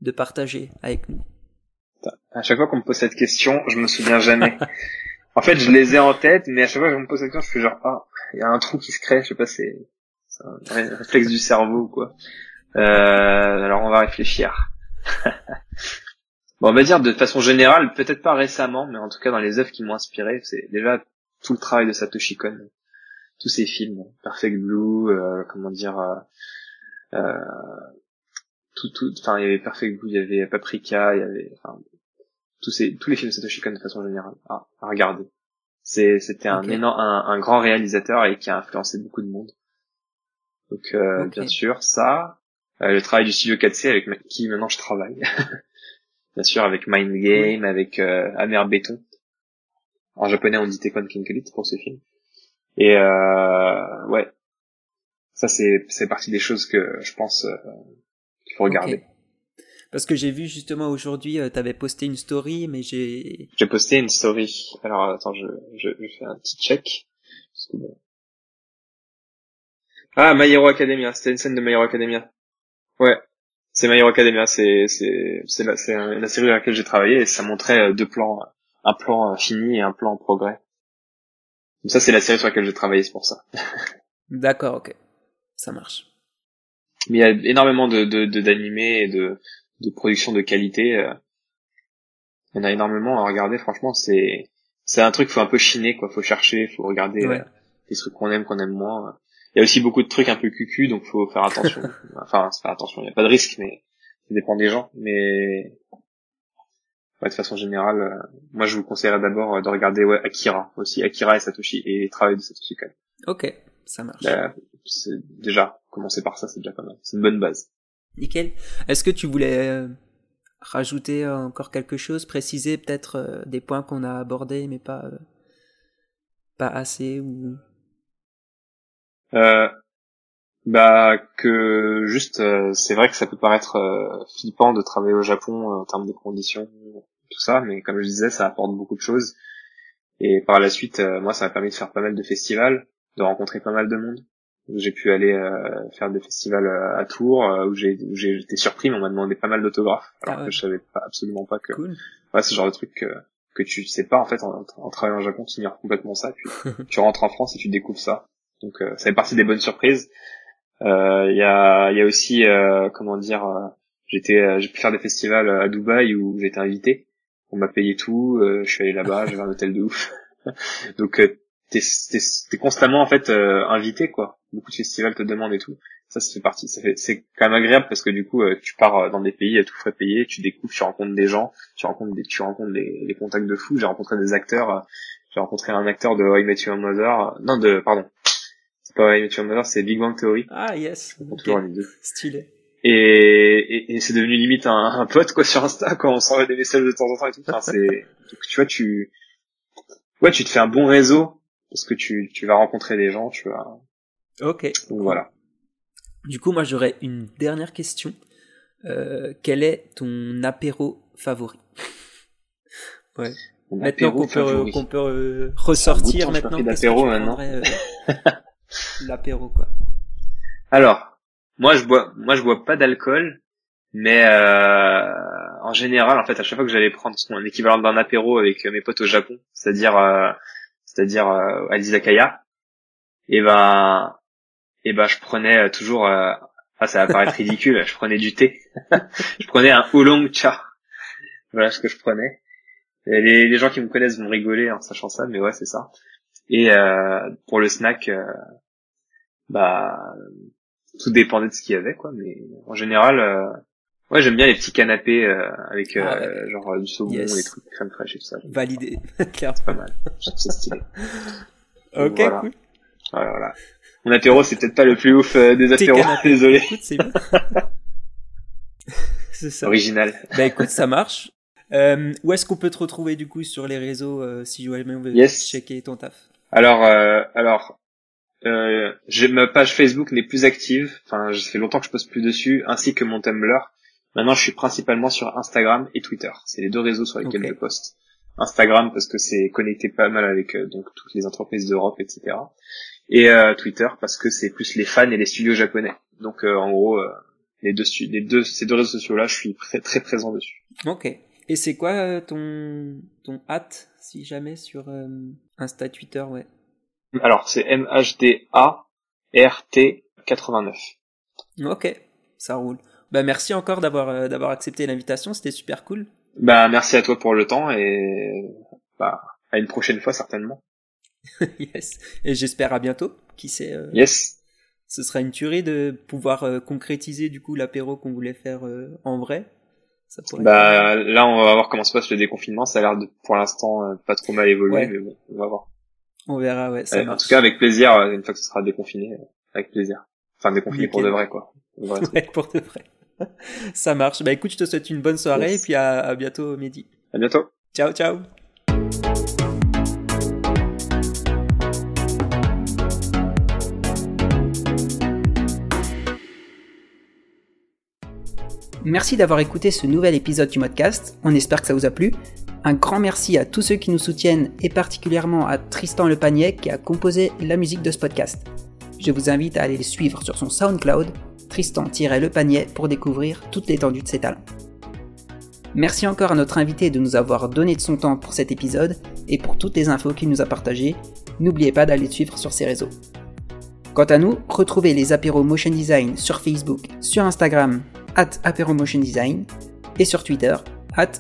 S1: de partager avec nous?
S2: À chaque fois qu'on me pose cette question, je me souviens jamais. en fait, je les ai en tête, mais à chaque fois qu'on me pose cette question, je fais genre ah, il y a un trou qui se crée, je sais pas, c'est un réflexe du cerveau quoi. Euh, alors on va réfléchir. bon, on va dire de façon générale, peut-être pas récemment, mais en tout cas dans les œuvres qui m'ont inspiré, c'est déjà tout le travail de Satoshi Kon, tous ces films, Perfect Blue, euh, comment dire, euh, euh, tout, tout, enfin il y avait Perfect Blue, il y avait Paprika, il y avait, enfin tous ces, tous les films de Satoshi Kon de façon générale à, à regarder. C'est, c'était un
S1: Okay.
S2: énorme, un, un grand réalisateur et qui a influencé beaucoup de monde. Donc euh, bien sûr ça, Euh, le travail du studio 4C avec qui maintenant je travaille. bien sûr avec Mind Game, avec euh, Amer Béton. En japonais on dit Tekon Kinkelit pour ce film. Et euh, ouais, ça c'est c'est partie des choses que je pense euh, qu'il faut regarder.
S1: Parce que j'ai vu justement aujourd'hui, euh, t'avais posté une story, mais j'ai
S2: J'ai posté une story. Alors attends, je, je, je fais un petit check. Parce que bon. Ah, My Hero Academia. C'était une scène de My Hero Academia. Ouais. C'est My Hero Academia. C'est, c'est, c'est la, c'est la série dans laquelle j'ai travaillé et ça montrait euh, deux plans, un plan fini et un plan en progrès. Donc ça, c'est la série sur laquelle j'ai travaillé, c'est pour ça.
S1: D'accord, ok. Ça marche.
S2: Mais il y a énormément de, de, de d'animés et de, de production de qualité. euh. Il y en a énormément à regarder, franchement, c'est, c'est un truc, faut un peu chiner, quoi. Faut chercher, faut regarder
S1: Ouais.
S2: euh, les trucs qu'on aime, qu'on aime moins. Il y a aussi beaucoup de trucs un peu cucu, donc faut faire attention. enfin, faut faire attention. Il n'y a pas de risque, mais ça dépend des gens. Mais ouais, de façon générale, euh, moi, je vous conseillerais d'abord euh, de regarder ouais, Akira aussi, Akira et Satoshi et les travaux de Satoshi Kon.
S1: Ok, ça marche.
S2: Là, c'est déjà commencer par ça, c'est déjà pas mal. C'est une bonne base.
S1: Nickel. Est-ce que tu voulais euh, rajouter euh, encore quelque chose, préciser peut-être des points qu'on a abordés mais pas pas assez ou
S2: Euh, bah que juste euh, c'est vrai que ça peut paraître euh, flippant de travailler au Japon euh, en termes de conditions tout ça mais comme je disais ça apporte beaucoup de choses et par la suite euh, moi ça m'a permis de faire pas mal de festivals de rencontrer pas mal de monde j'ai pu aller euh, faire des festivals à Tours où j'ai où j'ai été surpris mais on m'a demandé pas mal d'autographes alors
S1: Ah ouais.
S2: que je savais pas, absolument pas que
S1: cool.
S2: ouais, ce genre de truc que, que tu sais pas en fait en, en travaillant au Japon tu ignores complètement ça puis tu rentres en France et tu découvres ça donc euh, ça fait partie des bonnes surprises. Euh, il y a y a aussi euh, comment dire j'étais j'ai pu faire des festivals à Dubaï où j'étais invité. On m'a payé tout je suis allé là-bas j'avais un hôtel de ouf. Donc t'es t'es t'es constamment en fait invité quoi. Beaucoup de festivals te demandent et tout. Ça fait partie ça fait c'est quand même agréable parce que du coup tu pars dans des pays à tout frais payé tu découvres tu rencontres des gens tu rencontres des tu rencontres des, des contacts de fou j'ai rencontré des acteurs j'ai rencontré un acteur de I Met Your Mother non de pardon c'est pas I Met Your Mother c'est Big Bang Theory
S1: Ah yes.
S2: on
S1: Ok.
S2: toujours les deux
S1: Stylé.
S2: et, et, et c'est devenu limite un, un pote quoi sur Insta quand on s'envoie des messages de temps en temps et tout enfin, c'est tu vois tu ouais tu te fais un bon réseau parce que tu tu vas rencontrer des gens tu vas
S1: Ok.
S2: donc voilà
S1: Du coup, moi j'aurais une dernière question. Euh, quel est ton apéro favori? Ouais.
S2: Mon
S1: Maintenant qu'on peut, qu'on peut euh, ressortir
S2: temps que
S1: maintenant,
S2: d'apéro, maintenant.
S1: L'apéro quoi.
S2: alors moi je bois moi je bois pas d'alcool mais euh, en général en fait à chaque fois que j'allais prendre un équivalent d'un apéro avec mes potes au Japon c'est-à-dire euh, c'est-à-dire euh, à l'izakaya et ben et ben je prenais euh, toujours euh, ah ça va paraître ridicule je prenais du thé. Je prenais un oolong cha. Voilà ce que je prenais. Les, les gens qui me connaissent vont rigoler en sachant ça mais ouais c'est ça. Et euh, pour le snack euh, bah tout dépendait de ce qu'il y avait quoi mais en général euh, ouais j'aime bien les petits canapés euh, avec euh,
S1: Ah ouais.
S2: genre euh, du saumon
S1: Yes.
S2: les trucs crème fraîche et tout ça
S1: Validé. Clairement.
S2: pas mal ça stylé
S1: Ok,
S2: Voilà.
S1: cool.
S2: voilà, voilà. mon apéro c'est peut-être pas le plus ouf des apéros désolé
S1: Écoute, c'est bien. c'est ça.
S2: original
S1: Bah écoute, ça marche. Où est-ce qu'on peut te retrouver du coup sur les réseaux si jamais on veut
S2: Yes.
S1: checker ton taf?
S2: Alors alors euh, ma page Facebook n'est plus active. Enfin ça fait longtemps que je poste plus dessus ainsi que mon Tumblr. Maintenant je suis principalement sur Instagram et Twitter. C'est les deux réseaux sur lesquels je poste. Instagram parce que c'est connecté pas mal avec euh, donc toutes les entreprises d'Europe etc et euh, Twitter parce que c'est plus les fans et les studios japonais. Donc euh, en gros euh, les deux les deux ces deux réseaux sociaux là je suis très très présent dessus.
S1: Ok. Et c'est quoi euh, ton ton hâte si jamais sur euh, Insta, Twitter, ouais?
S2: Alors c'est MHDA RT 89
S1: Ok, ça roule. Bah merci encore d'avoir euh, d'avoir accepté l'invitation, c'était super cool.
S2: Bah merci à toi pour le temps et bah à une prochaine fois certainement.
S1: yes. Et j'espère à bientôt. Qui sait, euh,
S2: Yes.
S1: ce sera une tuerie de pouvoir euh, concrétiser du coup l'apéro qu'on voulait faire euh, en vrai. Ça pourrait être-
S2: Bah là on va voir comment se passe le déconfinement. Ça a l'air de pour l'instant euh, pas trop mal évoluer,
S1: Ouais.
S2: mais bon, on va voir.
S1: On verra, ouais. Ça
S2: en tout cas avec plaisir euh, une fois que ce sera déconfiné, euh, avec plaisir. Enfin déconfiné pour de vrai quoi. Le vrai.
S1: Ouais, pour de vrai. ça marche. Bah écoute, je te souhaite une bonne soirée
S2: Yes.
S1: et puis à, à bientôt, Mehdi.
S2: À bientôt.
S1: Ciao, ciao. Merci d'avoir écouté ce nouvel épisode du podcast. On espère que ça vous a plu. Un grand merci à tous ceux qui nous soutiennent et particulièrement à Tristan Le Panier qui a composé la musique de ce podcast. je vous invite à aller le suivre sur son SoundCloud, Tristan-Le Panier, pour découvrir toute l'étendue de ses talents. Merci encore à notre invité de nous avoir donné de son temps pour cet épisode et pour toutes les infos qu'il nous a partagées. N'oubliez pas d'aller le suivre sur ses réseaux. Quant à nous, retrouvez les apéros Motion Design sur Facebook, sur Instagram, at Design, et sur Twitter, at.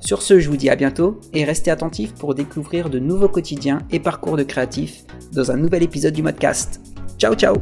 S1: Sur ce, je vous dis à bientôt et restez attentifs pour découvrir de nouveaux quotidiens et parcours de créatifs dans un nouvel épisode du podcast. Ciao ciao